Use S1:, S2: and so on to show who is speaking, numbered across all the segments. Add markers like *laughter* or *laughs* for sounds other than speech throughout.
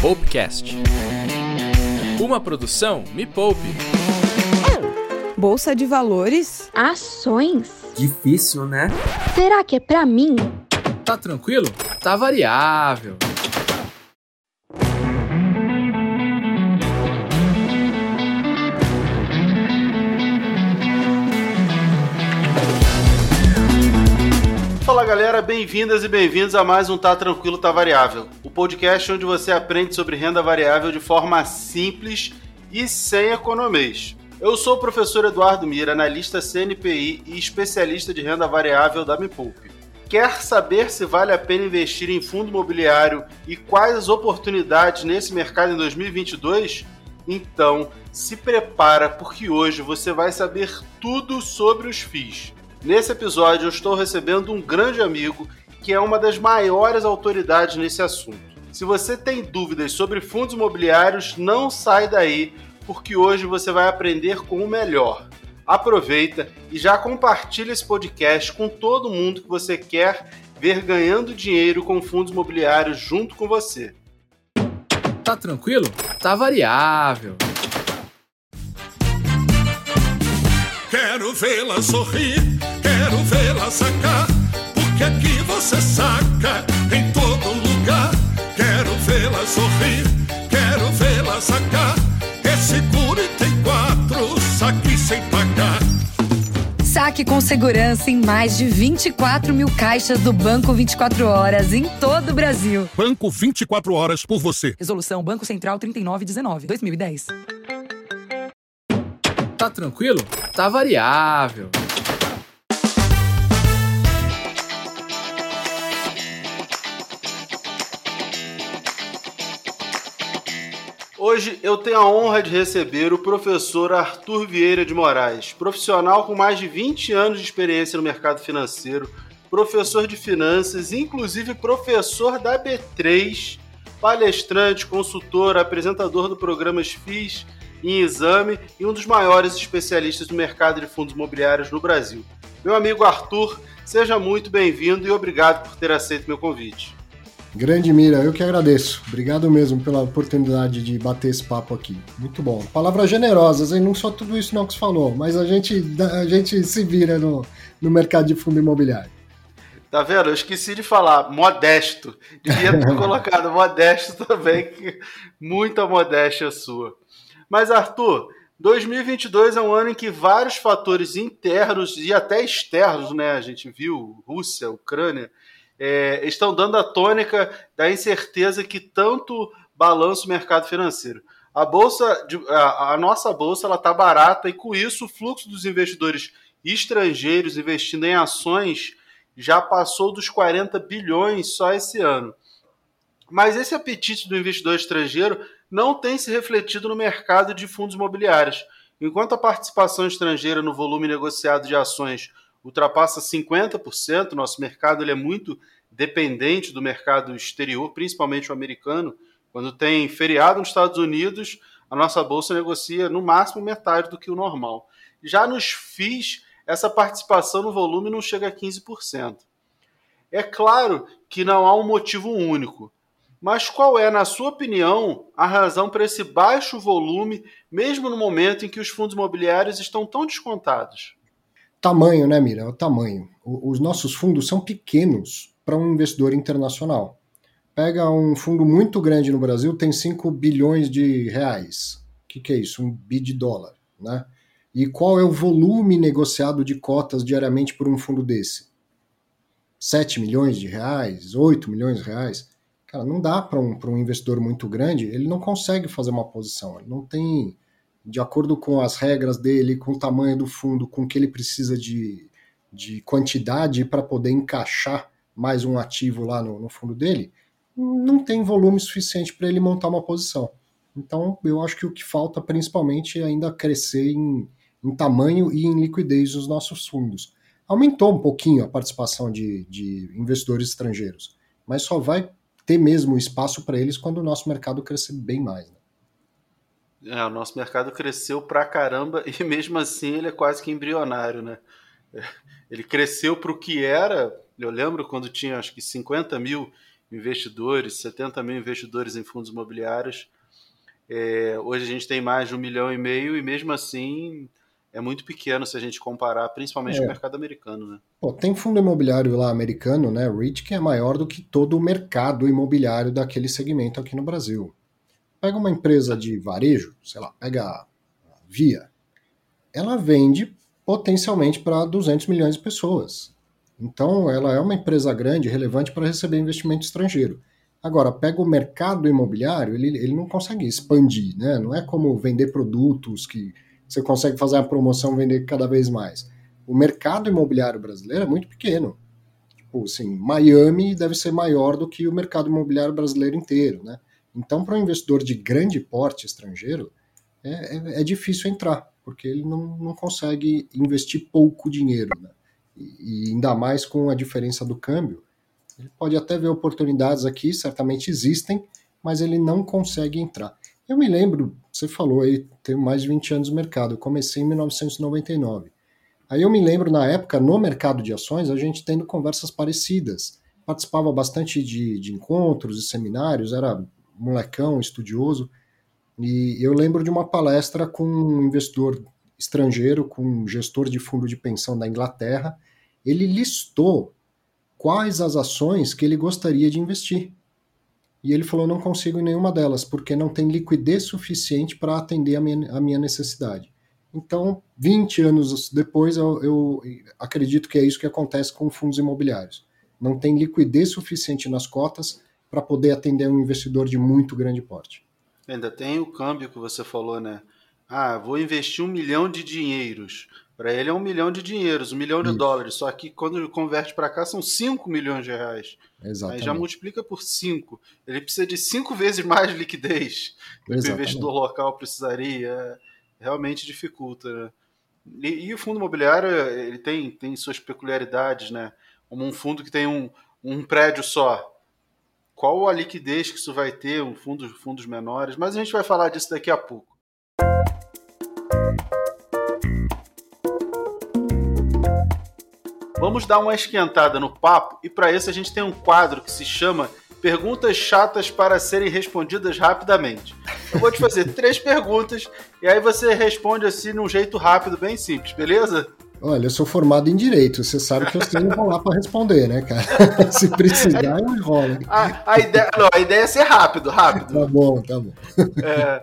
S1: Poupecast. Uma produção Me Poupe.
S2: Bolsa de valores?
S3: Ações?
S4: Difícil, né?
S3: Será que é pra mim?
S1: Tá tranquilo? Tá variável.
S5: Galera, bem-vindas e bem-vindos a mais um Tá Tranquilo, Tá Variável, o podcast onde você aprende sobre renda variável de forma simples e sem economês. Eu sou o professor Eduardo Mira, analista CNPI e especialista de renda variável da Poupe. Quer saber se vale a pena investir em fundo imobiliário e quais as oportunidades nesse mercado em 2022? Então, se prepara porque hoje você vai saber tudo sobre os FIIs. Nesse episódio, eu estou recebendo um grande amigo que é uma das maiores autoridades nesse assunto. Se você tem dúvidas sobre fundos imobiliários, não sai daí, porque hoje você vai aprender com o melhor. Aproveita e já compartilha esse podcast com todo mundo que você quer ver ganhando dinheiro com fundos imobiliários junto com você.
S1: Tá tranquilo? Tá variável.
S6: Quero vê-la sorrir, quero vê-la sacar, porque aqui você saca em todo lugar. Quero vê-la sorrir, quero vê-la sacar. É seguro e tem quatro, saque sem pagar.
S7: Saque com segurança em mais de 24 mil caixas do Banco 24 Horas em todo o Brasil.
S6: Banco 24 horas por você.
S7: Resolução Banco Central 3919, 2010.
S1: Tá tranquilo? Tá variável.
S5: Hoje eu tenho a honra de receber o professor Arthur Vieira de Moraes, profissional com mais de 20 anos de experiência no mercado financeiro, professor de finanças, inclusive professor da B3, palestrante, consultor, apresentador do programa FIS em exame e um dos maiores especialistas do mercado de fundos imobiliários no Brasil. Meu amigo Arthur, seja muito bem-vindo e obrigado por ter aceito meu convite.
S8: Grande Mira, eu que agradeço. Obrigado mesmo pela oportunidade de bater esse papo aqui. Muito bom. Palavras generosas, hein? Não só tudo isso não que você falou, mas a gente, a gente se vira no, no mercado de fundo imobiliário.
S5: Tá vendo? Eu esqueci de falar, modesto. Devia ter *laughs* colocado modesto também, que muita modéstia sua. Mas, Arthur, 2022 é um ano em que vários fatores internos e até externos, né? A gente viu Rússia, Ucrânia, é, estão dando a tônica da incerteza que tanto balança o mercado financeiro. A bolsa, a, a nossa bolsa, ela está barata e com isso o fluxo dos investidores estrangeiros investindo em ações já passou dos 40 bilhões só esse ano. Mas esse apetite do investidor estrangeiro não tem se refletido no mercado de fundos imobiliários. Enquanto a participação estrangeira no volume negociado de ações ultrapassa 50%, nosso mercado ele é muito dependente do mercado exterior, principalmente o americano. Quando tem feriado nos Estados Unidos, a nossa bolsa negocia no máximo metade do que o normal. Já nos FIIs, essa participação no volume não chega a 15%. É claro que não há um motivo único, mas qual é, na sua opinião, a razão para esse baixo volume, mesmo no momento em que os fundos imobiliários estão tão descontados?
S8: Tamanho, né, Mira? O tamanho. Os nossos fundos são pequenos para um investidor internacional. Pega um fundo muito grande no Brasil, tem 5 bilhões de reais. O que, que é isso? Um bi de dólar, né? E qual é o volume negociado de cotas diariamente por um fundo desse? 7 milhões de reais? 8 milhões de reais? Cara, não dá para um, um investidor muito grande, ele não consegue fazer uma posição, ele não tem, de acordo com as regras dele, com o tamanho do fundo, com o que ele precisa de, de quantidade para poder encaixar mais um ativo lá no, no fundo dele, não tem volume suficiente para ele montar uma posição. Então, eu acho que o que falta principalmente é ainda crescer em, em tamanho e em liquidez dos nossos fundos. Aumentou um pouquinho a participação de, de investidores estrangeiros, mas só vai ter mesmo espaço para eles quando o nosso mercado crescer bem mais. Né?
S5: É, o nosso mercado cresceu pra caramba *laughs* e mesmo assim ele é quase que embrionário, né? Ele cresceu para o que era. Eu lembro quando tinha acho que 50 mil investidores, 70 mil investidores em fundos imobiliários. É, hoje a gente tem mais de um milhão e meio e mesmo assim é muito pequeno se a gente comparar, principalmente é. com o mercado americano, né?
S8: Pô, tem fundo imobiliário lá americano, né, REIT, que é maior do que todo o mercado imobiliário daquele segmento aqui no Brasil. Pega uma empresa de varejo, sei lá, pega a Via, ela vende potencialmente para 200 milhões de pessoas. Então, ela é uma empresa grande, relevante para receber investimento estrangeiro. Agora, pega o mercado imobiliário, ele, ele não consegue expandir, né? Não é como vender produtos que você consegue fazer a promoção vender cada vez mais. O mercado imobiliário brasileiro é muito pequeno. Tipo assim, Miami deve ser maior do que o mercado imobiliário brasileiro inteiro, né? Então, para um investidor de grande porte estrangeiro, é, é, é, difícil entrar, porque ele não, não consegue investir pouco dinheiro, né? E, e ainda mais com a diferença do câmbio. Ele pode até ver oportunidades aqui, certamente existem, mas ele não consegue entrar. Eu me lembro, você falou aí, tenho mais de 20 anos no mercado, eu comecei em 1999. Aí eu me lembro, na época, no mercado de ações, a gente tendo conversas parecidas. Participava bastante de, de encontros e seminários, era molecão, estudioso. E eu lembro de uma palestra com um investidor estrangeiro, com um gestor de fundo de pensão da Inglaterra. Ele listou quais as ações que ele gostaria de investir. E ele falou: não consigo em nenhuma delas, porque não tem liquidez suficiente para atender a minha, a minha necessidade. Então, 20 anos depois, eu, eu, acredito que é isso que acontece com fundos imobiliários. Não tem liquidez suficiente nas cotas para poder atender um investidor de muito grande porte.
S5: Ainda tem o câmbio que você falou, né? Ah, vou investir um milhão de dinheiros. Para ele é um milhão de dinheiros, um milhão de Isso. dólares. Só que quando converte para cá são 5 milhões de reais. Exatamente. Aí já multiplica por 5. Ele precisa de 5 vezes mais liquidez do que o investidor local precisaria. Realmente dificulta. Né? E, e, o fundo imobiliário ele tem, tem suas peculiaridades, né? Como um fundo que tem um, um prédio só. Qual a liquidez que isso vai ter? Um fundo, fundos menores. Mas a gente vai falar disso daqui a pouco. Vamos dar uma esquentada no papo e para isso a gente tem um quadro que se chama Perguntas chatas para serem respondidas rapidamente. Eu vou te fazer *laughs* três perguntas e aí você responde assim num jeito rápido, bem simples, beleza?
S8: Olha, eu sou formado em direito, você sabe que eu sei enrolar para responder, né, cara? *laughs* Se precisar, eu enrolo.
S5: A, a, ideia, não, a ideia é ser rápido, rápido.
S8: Tá bom, tá bom.
S5: É,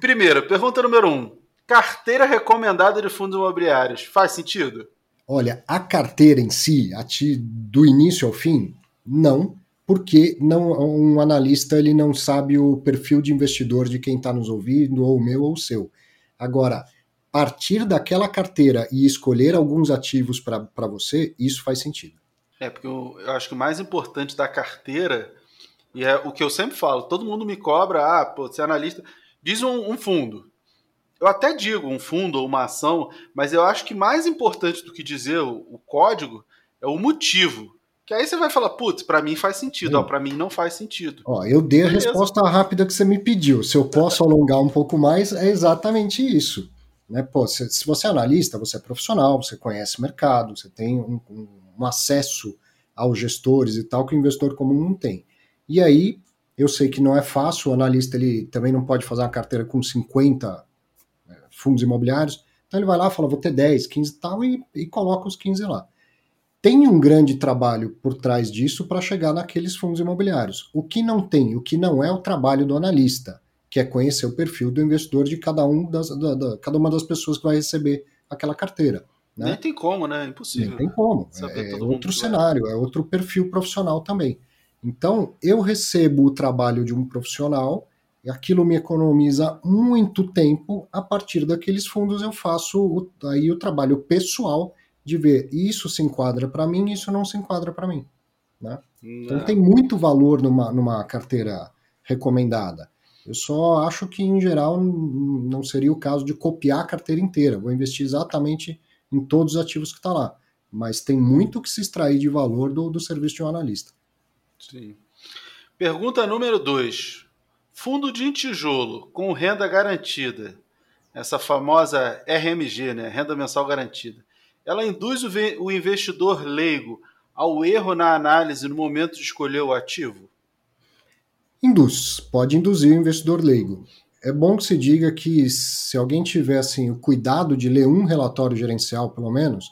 S5: primeiro, pergunta número um: carteira recomendada de fundos imobiliários faz sentido?
S8: Olha, a carteira em si, a ti, do início ao fim, não, porque não, um analista ele não sabe o perfil de investidor de quem está nos ouvindo, ou o meu ou o seu. Agora, partir daquela carteira e escolher alguns ativos para você, isso faz sentido.
S5: É, porque eu, eu, acho que o mais importante da carteira, e é o que eu sempre falo, todo mundo me cobra, ah, pô, você é analista, diz um, um fundo eu até digo um fundo ou uma ação, mas eu acho que mais importante do que dizer o, o código é o motivo. Que aí você vai falar, putz, para mim faz sentido, para mim não faz sentido.
S8: Ó, eu dei a Beleza. resposta rápida que você me pediu. Se eu posso alongar um pouco mais, é exatamente isso. Né? Pô, se, se você é analista, você é profissional, você conhece o mercado, você tem um, um, um acesso aos gestores e tal que o investidor comum não tem. E aí, eu sei que não é fácil, o analista ele também não pode fazer uma carteira com 50 fundos imobiliários. Então ele vai lá, fala, vou ter 10, 15 e tal, e, e coloca os 15 lá. Tem um grande trabalho por trás disso para chegar naqueles fundos imobiliários. O que não tem, o que não é o trabalho do analista, que é conhecer o perfil do investidor de cada, um das, da, da, cada uma das pessoas que vai receber aquela carteira. Né?
S5: Nem tem como, né? Impossível.
S8: Nem tem como. É, é outro cenário, é outro perfil profissional também. Então, eu recebo o trabalho de um profissional aquilo me economiza muito tempo. A partir daqueles fundos eu faço o, aí o trabalho pessoal de ver isso se enquadra para mim, isso não se enquadra para mim. Né? Então tem muito valor numa, numa carteira recomendada. Eu só acho que, em geral, não seria o caso de copiar a carteira inteira. Vou investir exatamente em todos os ativos que está lá. Mas tem muito que se extrair de valor do, do serviço de um analista.
S5: Sim. Pergunta número 2. Fundo de tijolo com renda garantida, essa famosa RMG, né, renda mensal garantida, ela induz o investidor leigo ao erro na análise no momento de escolher o ativo?
S8: Induz, pode induzir o investidor leigo. É bom que se diga que se alguém tiver assim, o cuidado de ler um relatório gerencial, pelo menos,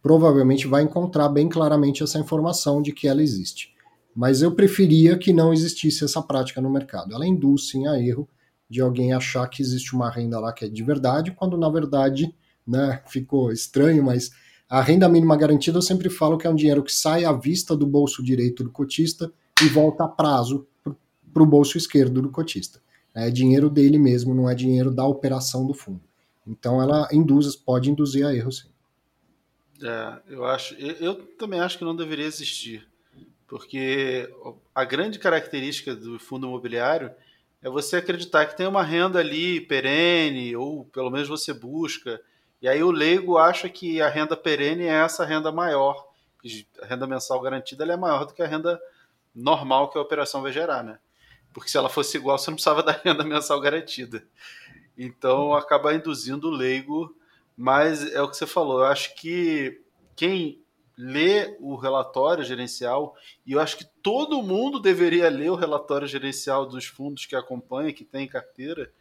S8: provavelmente vai encontrar bem claramente essa informação de que ela existe. Mas eu preferia que não existisse essa prática no mercado. Ela induz sim a erro de alguém achar que existe uma renda lá que é de verdade, quando na verdade, né, ficou estranho, mas a renda mínima garantida eu sempre falo que é um dinheiro que sai à vista do bolso direito do cotista e volta a prazo para o bolso esquerdo do cotista. É dinheiro dele mesmo, não é dinheiro da operação do fundo. Então ela induz, pode induzir a erro, sim.
S5: É, eu acho, eu, eu também acho que não deveria existir, porque a grande característica do fundo imobiliário é você acreditar que tem uma renda ali perene, ou pelo menos você busca, e aí o leigo acha que a renda perene é essa renda maior, a renda mensal garantida é maior do que a renda normal que a operação vai gerar, né? Porque se ela fosse igual, você não precisava *laughs* da renda mensal garantida. Então acaba induzindo o leigo, mas é o que você falou, eu acho que quem lê o relatório gerencial, e eu acho que todo mundo deveria ler o relatório gerencial dos fundos que acompanha, que tem carteira.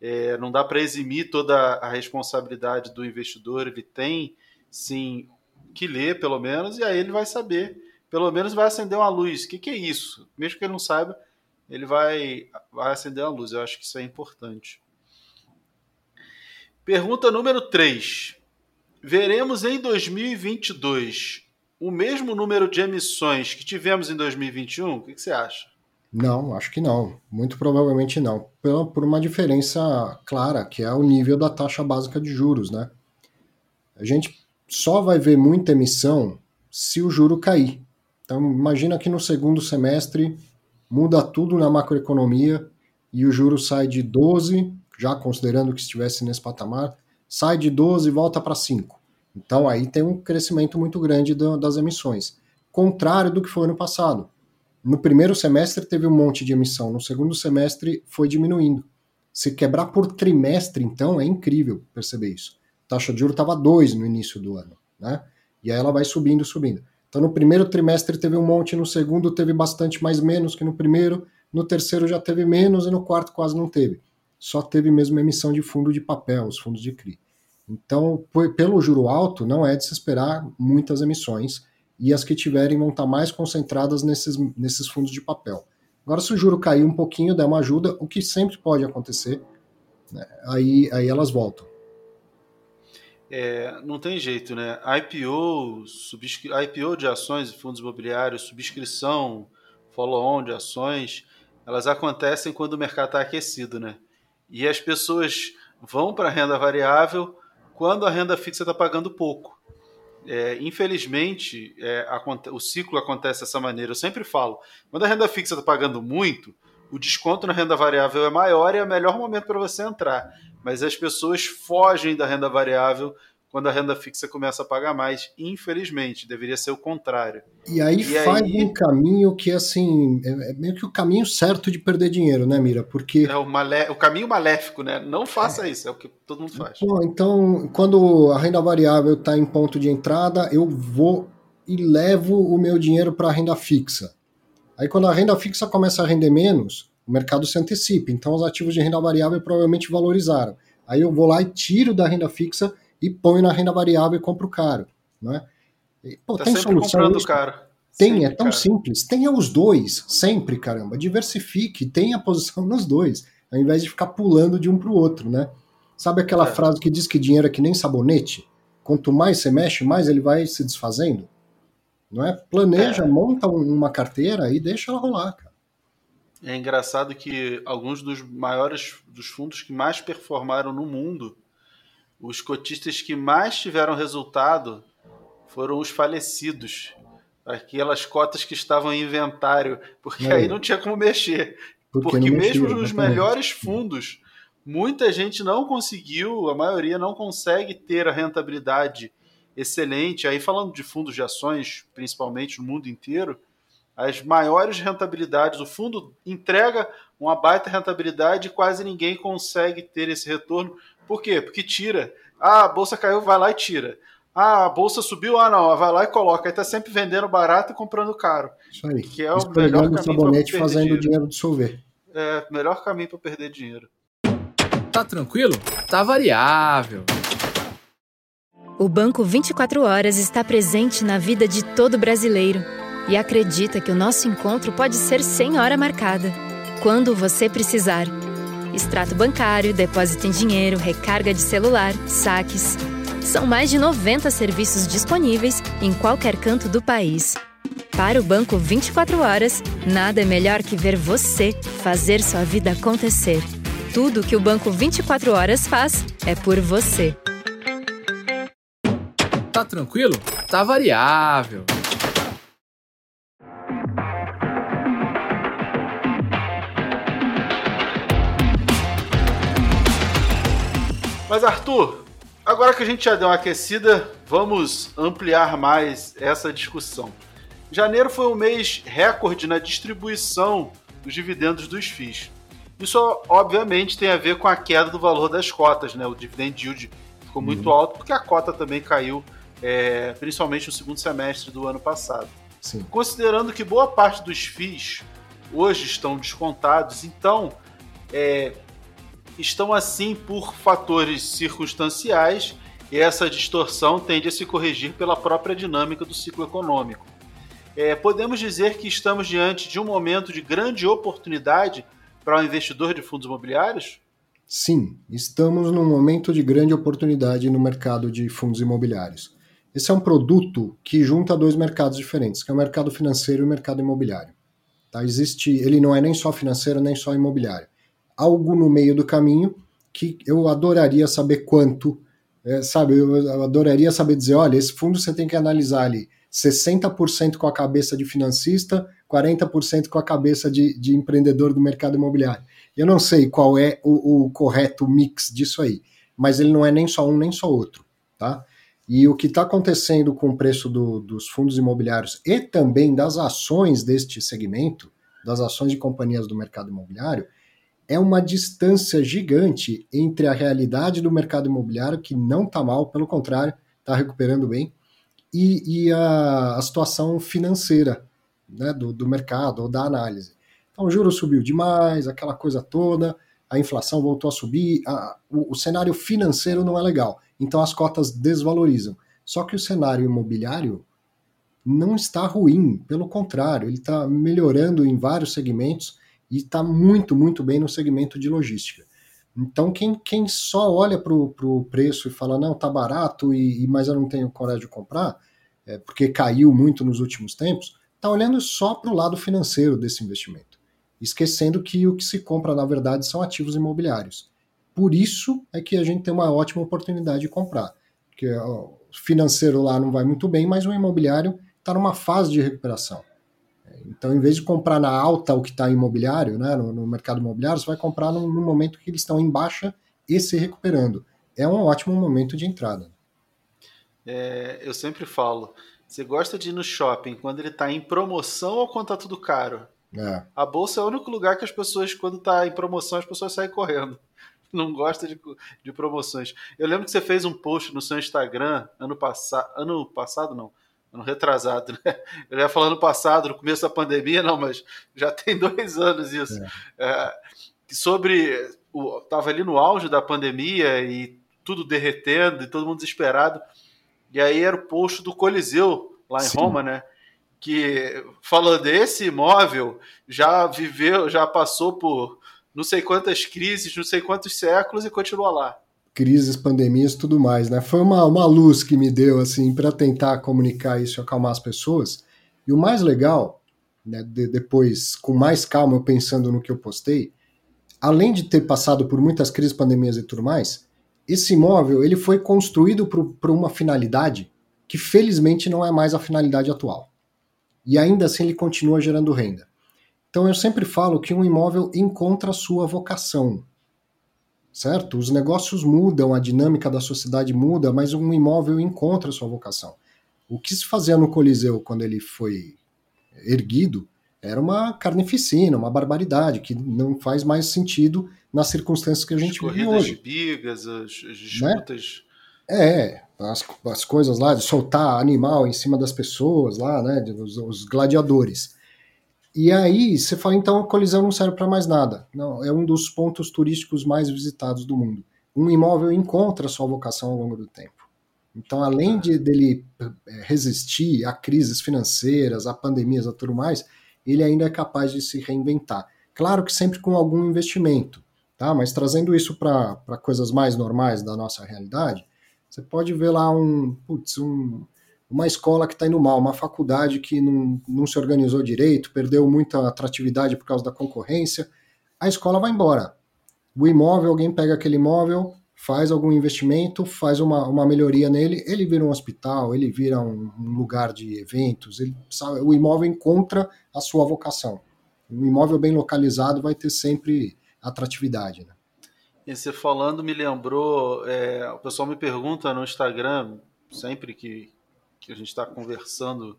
S5: É, não dá para eximir toda a responsabilidade do investidor, ele tem sim que ler, pelo menos, e aí ele vai saber, pelo menos vai acender uma luz. O que, que é isso? Mesmo que ele não saiba, ele vai, vai acender uma luz. Eu acho que isso é importante. Pergunta número 3. Veremos em 2022 o mesmo número de emissões que tivemos em 2021? O que, que você acha?
S8: Não, acho que não. Muito provavelmente não. Por, por uma diferença clara, que é o nível da taxa básica de juros, né? A gente só vai ver muita emissão se o juro cair. Então, imagina que no segundo semestre muda tudo na macroeconomia e o juro sai de 12, já considerando que estivesse nesse patamar, sai de 12 e volta para 5. Então aí tem um crescimento muito grande do, das emissões. Contrário do que foi no passado. No primeiro semestre teve um monte de emissão, no segundo semestre foi diminuindo. Se quebrar por trimestre, então, é incrível perceber isso. A taxa de juros estava 2 no início do ano, né? E aí ela vai subindo, subindo. Então, no primeiro trimestre teve um monte, no segundo teve bastante mais menos que no primeiro, no terceiro já teve menos e no quarto quase não teve. Só teve mesmo emissão de fundo de papel, os fundos de CRI. Então, pelo juro alto, não é de se esperar muitas emissões e as que tiverem vão estar mais concentradas nesses, nesses fundos de papel. Agora, se o juro cair um pouquinho, der uma ajuda, o que sempre pode acontecer, né, aí, aí elas voltam.
S5: É, não tem jeito, né? IPO, IPO de ações e fundos imobiliários, subscrição, follow-on de ações, elas acontecem quando o mercado está aquecido, né? E as pessoas vão para a renda variável quando a renda fixa está pagando pouco. É, infelizmente, é, o ciclo acontece dessa maneira. Eu sempre falo, quando a renda fixa está pagando muito, o desconto na renda variável é maior e é o melhor momento para você entrar. Mas as pessoas fogem da renda variável quando a renda fixa começa a pagar mais. Infelizmente, deveria ser o contrário.
S8: E aí e faz aí... um caminho que, assim, é, é meio que o caminho certo de perder dinheiro, né, Mira? Porque.
S5: É o, malé... o caminho maléfico, né? Não faça é. isso, é o que todo mundo faz.
S8: Bom, então, quando a renda variável está em ponto de entrada, eu vou e levo o meu dinheiro para a renda fixa. Aí, quando a renda fixa começa a render menos, o mercado se antecipa. Então, os ativos de renda variável provavelmente valorizaram. Aí eu vou lá e tiro da renda fixa e põe na renda variável e compro caro. Né?
S5: E, pô, tá tem solução.
S8: Tem, sempre, é tão cara. simples. Tenha os dois, sempre, caramba. Diversifique, tenha posição *laughs* nos dois, ao invés de ficar pulando de um para o outro, né? Sabe aquela é. frase que diz que dinheiro é que nem sabonete? Quanto mais você mexe, mais ele vai se desfazendo? Não é? Planeja, é. monta uma carteira e deixa ela rolar, cara.
S5: É engraçado que alguns dos maiores dos fundos que mais performaram no mundo os cotistas que mais tiveram resultado foram os falecidos. Aquelas cotas que estavam em inventário, porque é. aí não tinha como mexer. Porque, porque mesmo mexia, nos melhores fundos, muita gente não conseguiu, a maioria não consegue ter a rentabilidade excelente. Aí falando de fundos de ações, principalmente no mundo inteiro, as maiores rentabilidades, o fundo entrega uma baita rentabilidade e quase ninguém consegue ter esse retorno por quê? Porque tira. Ah, a bolsa caiu, vai lá e tira. Ah, a bolsa subiu, ah não, vai lá e coloca. Aí tá sempre vendendo barato e comprando caro.
S8: Isso aí.
S5: Que é o melhor caminho
S8: sabonete fazendo o dinheiro dissolver.
S5: É, melhor caminho para perder dinheiro.
S1: Tá tranquilo? Tá variável.
S2: O Banco 24 Horas está presente na vida de todo brasileiro e acredita que o nosso encontro pode ser sem hora marcada, quando você precisar. Extrato bancário, depósito em dinheiro, recarga de celular, saques. São mais de 90 serviços disponíveis em qualquer canto do país. Para o Banco 24 Horas, nada é melhor que ver você fazer sua vida acontecer. Tudo que o Banco 24 Horas faz é por você.
S1: Tá tranquilo? Tá variável.
S5: Mas Arthur, agora que a gente já deu uma aquecida, vamos ampliar mais essa discussão. Janeiro foi um mês recorde na distribuição dos dividendos dos FIIs. Isso, obviamente, tem a ver com a queda do valor das cotas, né? O dividend yield ficou muito uhum. alto porque a cota também caiu, é, principalmente no segundo semestre do ano passado. Sim. Considerando que boa parte dos FIIs hoje estão descontados, então é, estão assim por fatores circunstanciais e essa distorção tende a se corrigir pela própria dinâmica do ciclo econômico. É, podemos dizer que estamos diante de um momento de grande oportunidade para o investidor de fundos imobiliários?
S8: Sim, estamos num momento de grande oportunidade no mercado de fundos imobiliários. Esse é um produto que junta dois mercados diferentes, que é o mercado financeiro e o mercado imobiliário. Tá? Existe, ele não é nem só financeiro nem só imobiliário algo no meio do caminho que eu adoraria saber quanto, é, sabe? Eu adoraria saber dizer, olha, esse fundo você tem que analisar ali 60% com a cabeça de financista, 40% com a cabeça de, de, empreendedor do mercado imobiliário. Eu não sei qual é o, o, correto mix disso aí, mas ele não é nem só um nem só outro, tá? E o que está acontecendo com o preço do, dos fundos imobiliários e também das ações deste segmento, das ações de companhias do mercado imobiliário, é uma distância gigante entre a realidade do mercado imobiliário, que não está mal, pelo contrário, está recuperando bem, e, e a, a, situação financeira né, do, do mercado ou da análise. Então, o juro subiu demais, aquela coisa toda, a inflação voltou a subir, a, o, o cenário financeiro não é legal, então as cotas desvalorizam. Só que o cenário imobiliário não está ruim, pelo contrário, ele está melhorando em vários segmentos e está muito, muito bem no segmento de logística. Então, quem, quem só olha para o preço e fala, não, tá barato, e, mas eu não tenho coragem de comprar, é, porque caiu muito nos últimos tempos, está olhando só para o lado financeiro desse investimento, esquecendo que o que se compra, na verdade, são ativos imobiliários. Por isso é que a gente tem uma ótima oportunidade de comprar, porque o financeiro lá não vai muito bem, mas o imobiliário está numa fase de recuperação. Então, em vez de comprar na alta o que está imobiliário, né, no, no, mercado imobiliário, você vai comprar no, no, momento que eles estão em baixa e se recuperando. É um ótimo momento de entrada.
S5: É, eu sempre falo, você gosta de ir no shopping quando ele está em promoção ou quando está tudo caro? É. A bolsa é o único lugar que as pessoas, quando está em promoção, as pessoas saem correndo. *laughs* Não gosta de, de promoções. Eu lembro que você fez um post no seu Instagram ano passado, ano passado não, ano retrasado, né? Eu ia falando passado, no começo da pandemia, não, mas já tem *laughs* dois anos isso. É. É, sobre. O, tava ali no auge da pandemia e tudo derretendo e todo mundo desesperado. E aí era o post do Coliseu, lá em Sim. Roma, né? Que falando desse imóvel já viveu, já passou por não sei quantas crises, não sei quantos séculos e continua lá
S8: crises, pandemias tudo mais, né? Foi uma, uma luz que me deu, assim, para tentar comunicar isso e acalmar as pessoas. E o mais legal, né, de, depois, com mais calma, eu pensando no que eu postei, além de ter passado por muitas crises, pandemias e tudo mais, esse imóvel ele foi construído para uma finalidade que felizmente não é mais a finalidade atual. E ainda assim ele continua gerando renda. Então eu sempre falo que um imóvel encontra a sua vocação certo? Os negócios mudam, a dinâmica da sociedade muda, mas um imóvel encontra sua vocação. O que se fazia no Coliseu quando ele foi erguido era uma carnificina, uma barbaridade, que não faz mais sentido nas circunstâncias que a gente vive hoje.
S5: As bigas, as, né? disputas... Né?
S8: É, as, as coisas lá de soltar animal em cima das pessoas lá, né? Os, os gladiadores. E aí você fala, então a colisão não serve para mais nada. Não, é um dos pontos turísticos mais visitados do mundo. Um imóvel encontra sua vocação ao longo do tempo. Então, além de dele é, resistir a crises financeiras, a pandemias, a tudo mais, ele ainda é capaz de se reinventar. Claro que sempre com algum investimento, tá? Mas trazendo isso para coisas mais normais da nossa realidade, você pode ver lá um, putz, um, uma escola que está indo mal, uma faculdade que não, não se organizou direito, perdeu muita atratividade por causa da concorrência, a escola vai embora. O imóvel, alguém pega aquele imóvel, faz algum investimento, faz uma, uma melhoria nele, ele vira um hospital, ele vira um, um lugar de eventos, ele, sabe, o imóvel encontra a sua vocação. Um imóvel bem localizado vai ter sempre atratividade. Né?
S5: E você falando me lembrou, é, o pessoal me pergunta no Instagram, sempre que, que a gente está conversando,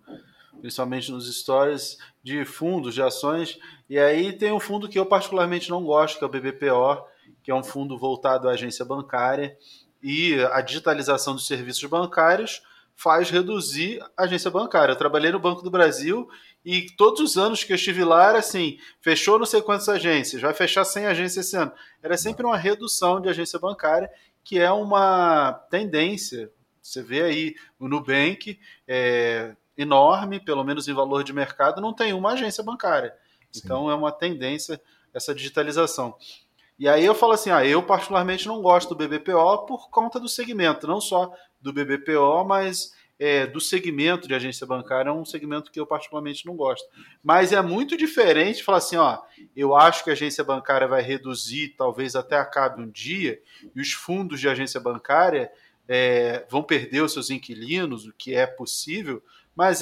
S5: principalmente nos stories, de fundos, de ações. E aí tem um fundo que eu particularmente não gosto, que é o BBPO, que é um fundo voltado à agência bancária. E a digitalização dos serviços bancários faz reduzir a agência bancária. Eu trabalhei no Banco do Brasil e todos os anos que eu estive lá era assim: fechou não sei quantas agências, vai fechar 100 agências esse ano. Era sempre uma redução de agência bancária, que é uma tendência você vê aí o Nubank é enorme, pelo menos em valor de mercado, não tem uma agência bancária. Sim. Então é uma tendência essa digitalização. E aí eu falo assim, ah, eu particularmente não gosto do BBPO por conta do segmento, não só do BBPO, mas é, do segmento de agência bancária, é um segmento que eu particularmente não gosto. Mas é muito diferente falar assim, ó, eu acho que a agência bancária vai reduzir, talvez até acabe um dia, e os fundos de agência bancária é, vão perder os seus inquilinos, o que é possível, mas,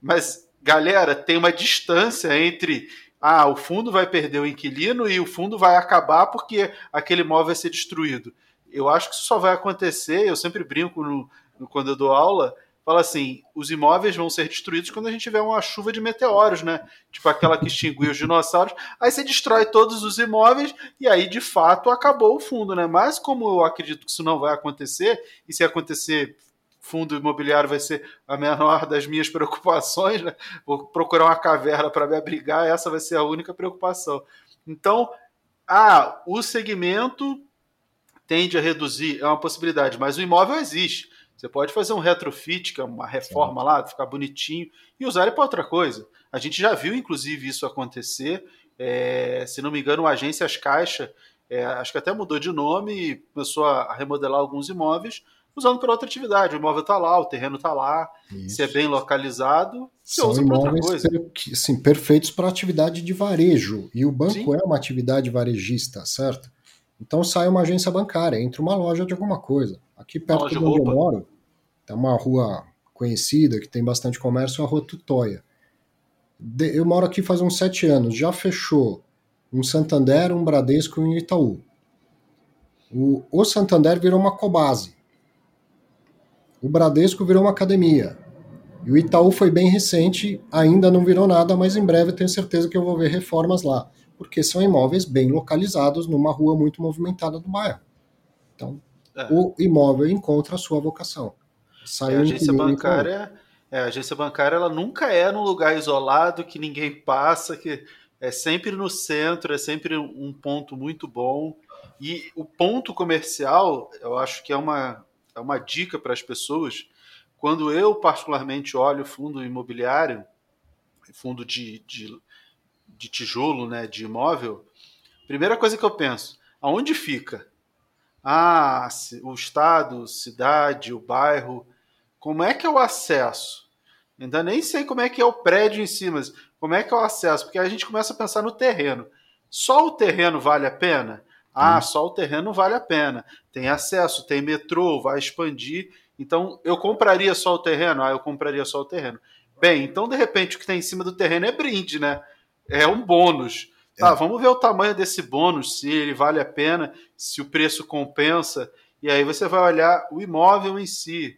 S5: mas galera, tem uma distância entre ah, o fundo vai perder o inquilino e o fundo vai acabar porque aquele imóvel vai ser destruído. Eu acho que isso só vai acontecer, eu sempre brinco no, no quando eu dou aula, fala assim: os imóveis vão ser destruídos quando a gente tiver uma chuva de meteoros, né? Tipo aquela que extinguiu os dinossauros. Aí você destrói todos os imóveis e aí de fato acabou o fundo, né? Mas como eu acredito que isso não vai acontecer, e se acontecer, fundo imobiliário vai ser a menor das minhas preocupações, né? Vou procurar uma caverna para me abrigar, essa vai ser a única preocupação. Então, ah, o segmento tende a reduzir, é uma possibilidade, mas o imóvel existe. Você pode fazer um retrofit, que é uma reforma Sim. lá, ficar bonitinho, e usar ele para outra coisa. A gente já viu, inclusive, isso acontecer. É, se não me engano, a agência As Caixa, é, acho que até mudou de nome e começou a remodelar alguns imóveis usando para outra atividade. O imóvel está lá, o terreno está lá, Isso. se é bem localizado, se
S8: São
S5: usa para outra coisa.
S8: Per, assim, perfeitos para atividade de varejo. E o banco Sim. é uma atividade varejista, certo? Então sai uma agência bancária, entra uma loja de alguma coisa. Aqui perto de onde eu moro, tem uma rua conhecida que tem bastante comércio, a Rua Tutóia. Eu moro aqui faz uns sete anos, já fechou um Santander, um Bradesco e um Itaú. O, o Santander virou uma Cobase. O Bradesco virou uma academia. E o Itaú foi bem recente, ainda não virou nada, mas em breve tenho certeza que eu vou ver reformas lá, porque são imóveis bem localizados numa rua muito movimentada do bairro. Então, é. o imóvel encontra a sua vocação.
S5: Saiu é, a agência bancária, é, a agência bancária ela nunca é num lugar isolado que ninguém passa, que é sempre no centro, é sempre um ponto muito bom. E o ponto comercial, eu acho que é uma, é uma dica para as pessoas. Quando eu, particularmente, olho fundo imobiliário, fundo de, de, de tijolo, né, de imóvel, primeira coisa que eu penso, aonde fica? Ah, o estado, cidade, o bairro, como é que é o acesso? Ainda nem sei como é que é o prédio em si, mas como é que é o acesso? Porque a gente começa a pensar no terreno. Só o terreno vale a pena? Ah, hum. só o terreno vale a pena. Tem acesso, tem metrô, vai expandir. Então, eu compraria só o terreno? Ah, eu compraria só o terreno. Bem, então de repente o que tem em cima do terreno é brinde, né? É um bônus. Tá, vamos ver o tamanho desse bônus, se ele vale a pena, se o preço compensa. E aí você vai olhar o imóvel em si.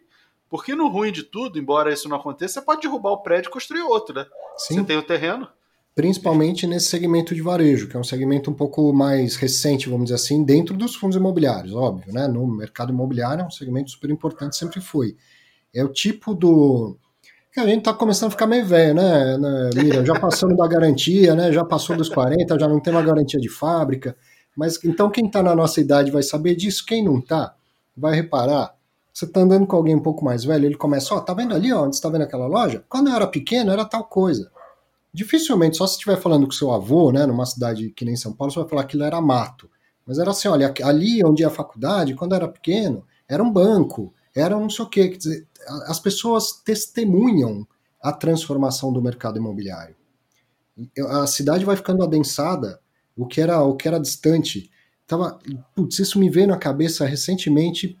S5: Porque no ruim de tudo, embora isso não aconteça, você pode derrubar o prédio e construir outro, né? Sim. Você tem o terreno.
S8: principalmente nesse segmento de varejo, que é um segmento um pouco mais recente, vamos dizer assim, dentro dos fundos imobiliários, óbvio, né? No mercado imobiliário é um segmento super importante, sempre foi. É o tipo do. Que a gente está começando a ficar meio velho, né, né Mira? Já passando da garantia, né? Já passou dos 40, já não tem uma garantia de fábrica. Mas então quem está na nossa idade vai saber disso, quem não está, vai reparar. Você está andando com alguém um pouco mais velho, ele começa, ó, oh, tá vendo ali, ó, onde está vendo aquela loja? Quando eu era pequeno, era tal coisa dificilmente, só se estiver falando com seu avô, né, numa cidade que nem São Paulo, você vai falar que aquilo era mato. Mas era assim, olha, ali onde é a faculdade, quando eu era pequeno, era um banco, era não sei o quê. Quer dizer, as pessoas testemunham a transformação do mercado imobiliário. A cidade vai ficando adensada, o que era, o que era distante. Tava, putz, isso me veio na cabeça recentemente,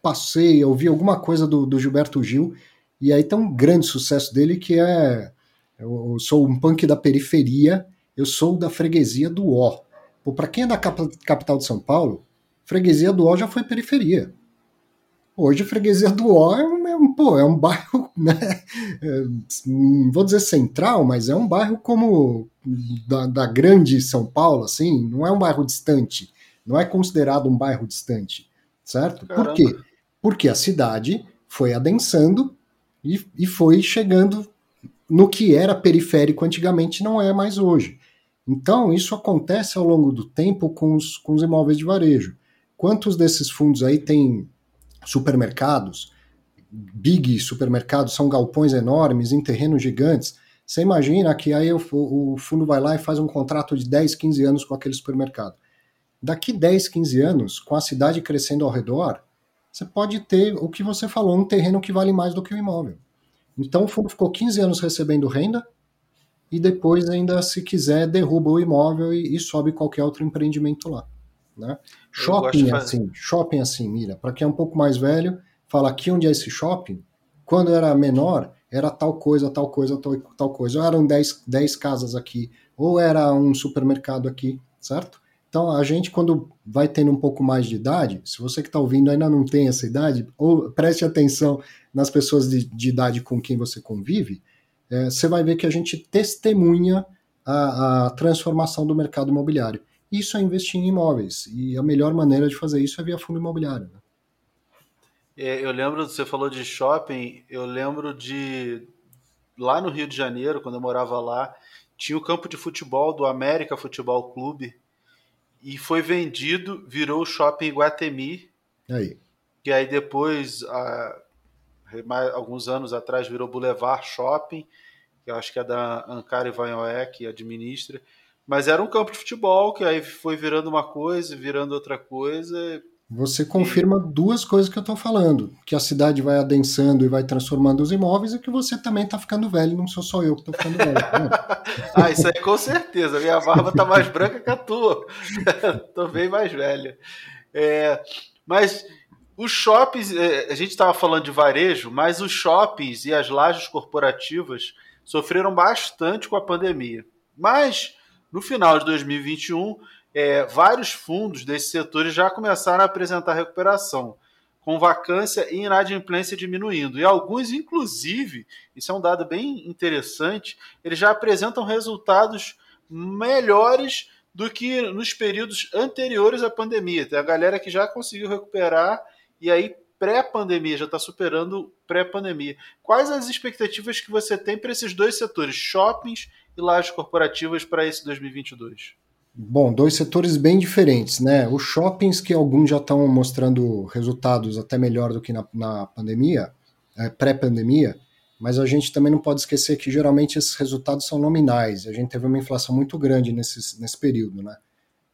S8: passei, ouvi alguma coisa do, do Gilberto Gil, e aí tem um grande sucesso dele que é eu, sou um punk da periferia, eu sou da freguesia do Ó. Para quem é da capital de São Paulo, freguesia do Ó já foi periferia. Hoje, freguesia do Ó é um, é um, pô, é um bairro, *laughs* né? não vou dizer central, mas é um bairro como da, da grande São Paulo, assim, não é um bairro distante, não é considerado um bairro distante, certo? Caramba. Por quê? Porque a cidade foi adensando e, e foi chegando no que era periférico antigamente não é mais hoje. Então, isso acontece ao longo do tempo com os, com os imóveis de varejo. Quantos desses fundos aí têm supermercados, big supermercados, são galpões enormes, em terrenos gigantes? Você imagina que aí o, o fundo vai lá e faz um contrato de 10, 15 anos com aquele supermercado. Daqui 10, 15 anos, com a cidade crescendo ao redor, você pode ter o que você falou, um terreno que vale mais do que o imóvel. Então o fundo ficou 15 anos recebendo renda e depois ainda, se quiser, derruba o imóvel e, e sobe qualquer outro empreendimento lá. Né? Shopping assim, shopping assim, mira. Para quem é um pouco mais velho, fala aqui onde é esse shopping. Quando era menor, era tal coisa, tal coisa, tal, tal coisa. Ou eram 10, 10 casas aqui, ou era um supermercado aqui, certo? Então, a gente, quando vai tendo um pouco mais de idade, se você que está ouvindo ainda não tem essa idade, ou preste atenção nas pessoas de, de idade com quem você convive, é, você vai ver que a gente testemunha a, a, transformação do mercado imobiliário. Isso é investir em imóveis, e a melhor maneira de fazer isso é via fundo imobiliário. Né?
S5: É, eu lembro, você falou de shopping, eu lembro de lá no Rio de Janeiro, quando eu morava lá, tinha o campo de futebol do América Futebol Clube, e foi vendido, virou o shopping Guatemi.
S8: Aí.
S5: Que aí depois, a, alguns anos atrás, virou Boulevard Shopping, que eu acho que é da Ankara Ivanhoé, que administra. Mas era um campo de futebol que aí foi virando uma coisa, virando outra coisa,
S8: você confirma duas coisas que eu estou falando: que a cidade vai adensando e vai transformando os imóveis, e que você também está ficando velho, não sou só eu que estou ficando velho.
S5: Tá *laughs* ah, isso aí com certeza. Minha barba está mais branca que a tua. *laughs* Estou bem mais velha. É, mas os shoppings, é, a gente estava falando de varejo, mas os shoppings e as lajes corporativas sofreram bastante com a pandemia. Mas no final de 2021 é, vários fundos desses setores já começaram a apresentar recuperação, com vacância e inadimplência diminuindo. E alguns, inclusive, isso é um dado bem interessante, eles já apresentam resultados melhores do que nos períodos anteriores à pandemia. Tem a galera que já conseguiu recuperar e aí pré-pandemia, já está superando pré-pandemia. Quais as expectativas que você tem para esses dois setores, shoppings e lajes corporativas, para esse 2022?
S8: Bom, dois setores bem diferentes, né? Os shoppings, que alguns já estão mostrando resultados até melhor do que na, na pandemia, é, pré-pandemia, mas a gente também não pode esquecer que geralmente esses resultados são nominais. A gente teve uma inflação muito grande nesse, nesse período, né?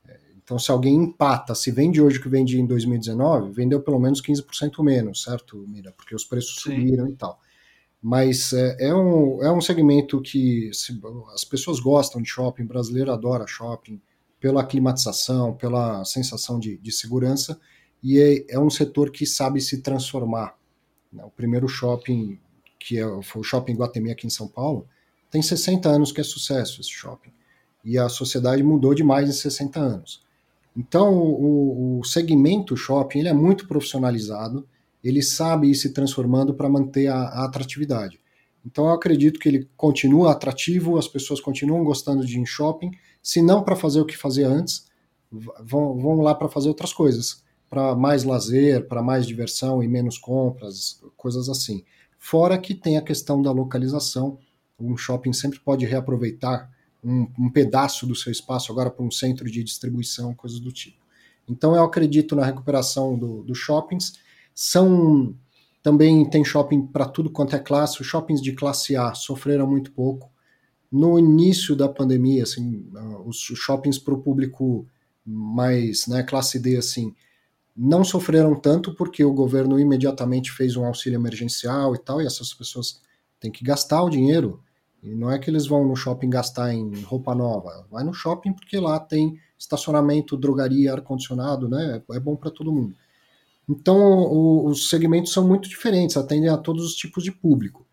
S8: É, então, se alguém empata, se vende hoje o que vendia em 2019, vendeu pelo menos 15% menos, certo, Mira? Porque os preços Sim. subiram e tal. Mas é, é, um, é um segmento que se, as pessoas gostam de shopping, brasileiro adora shopping, pela climatização, pela sensação de, de segurança, e é, é, um setor que sabe se transformar. Né? O primeiro shopping, que é, foi o Shopping Guatemi aqui em São Paulo, tem 60 anos que é sucesso esse shopping. E a sociedade mudou demais em 60 anos. Então, o, o segmento shopping ele é muito profissionalizado, ele sabe ir se transformando para manter a, a, atratividade. Então eu acredito que ele continua atrativo, as pessoas continuam gostando de ir em shopping, se não para fazer o que fazia antes, vão, vão lá para fazer outras coisas, para mais lazer, para mais diversão e menos compras, coisas assim. Fora que tem a questão da localização, um shopping sempre pode reaproveitar um, um pedaço do seu espaço agora para um centro de distribuição, coisas do tipo. Então eu acredito na recuperação dos do shoppings. São também tem shopping para tudo quanto é classe. Os shoppings de classe A sofreram muito pouco. No início da pandemia, assim, ah, os shoppings para o público mais, né, classe D, assim, não sofreram tanto porque o governo imediatamente fez um auxílio emergencial e tal, e essas pessoas têm que gastar o dinheiro. E não é que eles vão no shopping gastar em roupa nova, vai no shopping porque lá tem estacionamento, drogaria, ar-condicionado, né? É bom para todo mundo. Então, o, os segmentos são muito diferentes, atendem a todos os tipos de público.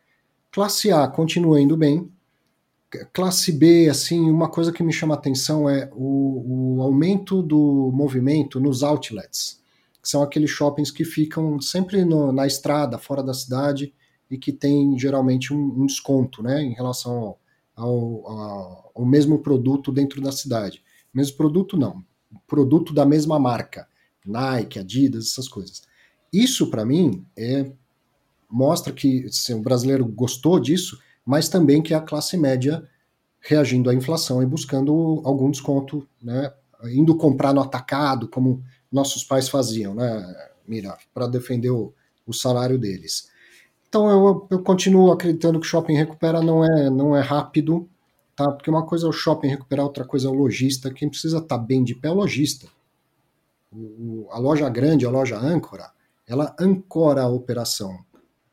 S8: Classe A continua indo bem. Classe B, assim, uma coisa que me chama a atenção é o, o aumento do movimento nos outlets, que são aqueles shoppings que ficam sempre no, na estrada, fora da cidade, e que tem geralmente um, um desconto né, em relação ao, ao, ao, mesmo produto dentro da cidade. Mesmo produto, não. Produto da mesma marca. Nike, Adidas, essas coisas. Isso, para mim, é mostra que assim, o brasileiro gostou disso, mas também que a classe média reagindo à inflação e buscando algum desconto, né, indo comprar no atacado, como nossos pais faziam, né, Mira, para defender o, o, salário deles. Então eu, eu continuo acreditando que o shopping recupera não é, não é rápido, tá? Porque uma coisa é o shopping recuperar, outra coisa é o lojista. Quem precisa estar tá bem de pé é o lojista o, a loja grande, a loja âncora, ela ancora a operação.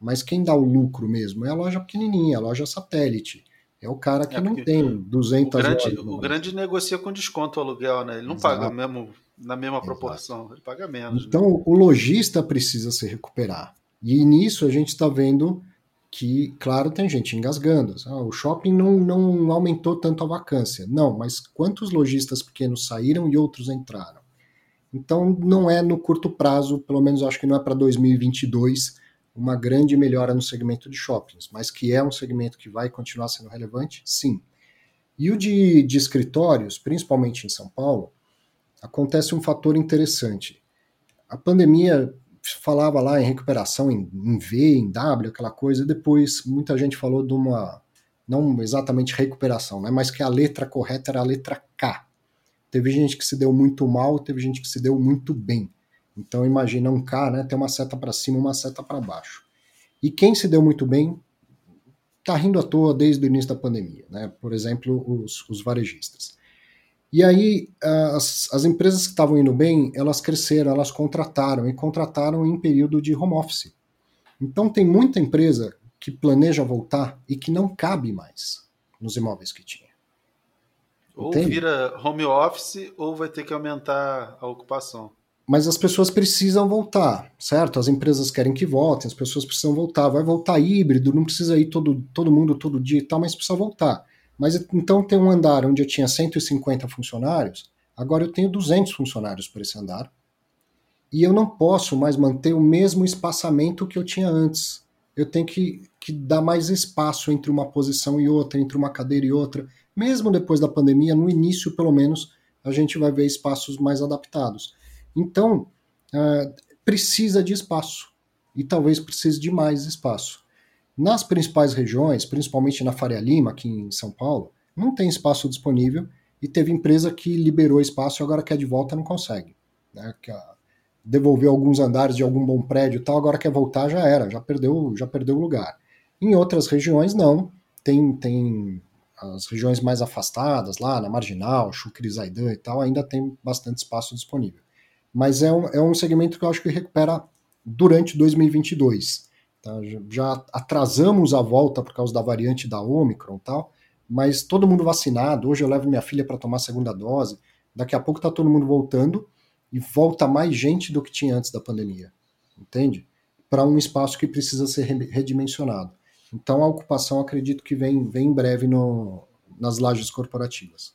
S8: Mas quem dá o lucro mesmo é a loja pequenininha, a loja satélite. É o cara que é não tem 200
S5: o grande, O grande negocia com desconto o aluguel, né? Ele não Exato. paga mesmo na mesma Exato. proporção, ele paga menos.
S8: Né? Então, né? o lojista precisa se recuperar. E nisso a gente está vendo que, claro, tem gente engasgando. Ah, o shopping não, não aumentou tanto a vacância. Não, mas quantos lojistas pequenos saíram e outros entraram? Então, não é no curto prazo, pelo menos acho que não é para 2022, uma grande melhora no segmento de shoppings, mas que é um segmento que vai continuar sendo relevante, sim. E o de, de escritórios, principalmente em São Paulo, acontece um fator interessante. A pandemia falava lá em recuperação em, em V, em W, aquela coisa, e depois muita gente falou de uma, não exatamente recuperação, né, mas que a letra correta era a letra K. Teve gente que se deu muito mal, teve gente que se deu muito bem. Então imagina um K, né? Tem uma seta para cima, uma seta para baixo. E quem se deu muito bem está rindo à toa desde o início da pandemia, né? Por exemplo, os, os varejistas. E aí as, as empresas que estavam indo bem, elas cresceram, elas contrataram e contrataram em período de home office. Então tem muita empresa que planeja voltar e que não cabe mais nos imóveis que tinha.
S5: Ou Entende? vira home office ou vai ter que aumentar a ocupação.
S8: Mas as pessoas precisam voltar, certo? As empresas querem que voltem, as pessoas precisam voltar. Vai voltar híbrido, não precisa ir todo, todo mundo todo dia e tal, mas precisa voltar. Mas então tem um andar onde eu tinha 150 funcionários, agora eu tenho 200 funcionários por esse andar. E eu não posso mais manter o mesmo espaçamento que eu tinha antes. Eu tenho que, que dar mais espaço entre uma posição e outra, entre uma cadeira e outra mesmo depois da pandemia, no início pelo menos, a gente vai ver espaços mais adaptados. Então, uh, precisa de espaço e talvez precise de mais espaço. Nas principais regiões, principalmente na Faria Lima, aqui em São Paulo, não tem espaço disponível e teve empresa que liberou espaço e agora quer de volta não consegue. Né? devolveu alguns andares de algum bom prédio e tal, agora quer voltar já era, já perdeu, já perdeu o lugar. Em outras regiões não, tem, tem as regiões mais afastadas, lá na Marginal, Chucri, Zaidan e tal, ainda tem bastante espaço disponível. Mas é um, é um segmento que eu acho que recupera durante 2022. Tá? Já atrasamos a volta por causa da variante da Omicron e tal, mas todo mundo vacinado. Hoje eu levo minha filha para tomar a segunda dose. Daqui a pouco está todo mundo voltando e volta mais gente do que tinha antes da pandemia. Entende? Para um espaço que precisa ser redimensionado. Então a ocupação acredito que vem, vem em breve no, nas lajes corporativas.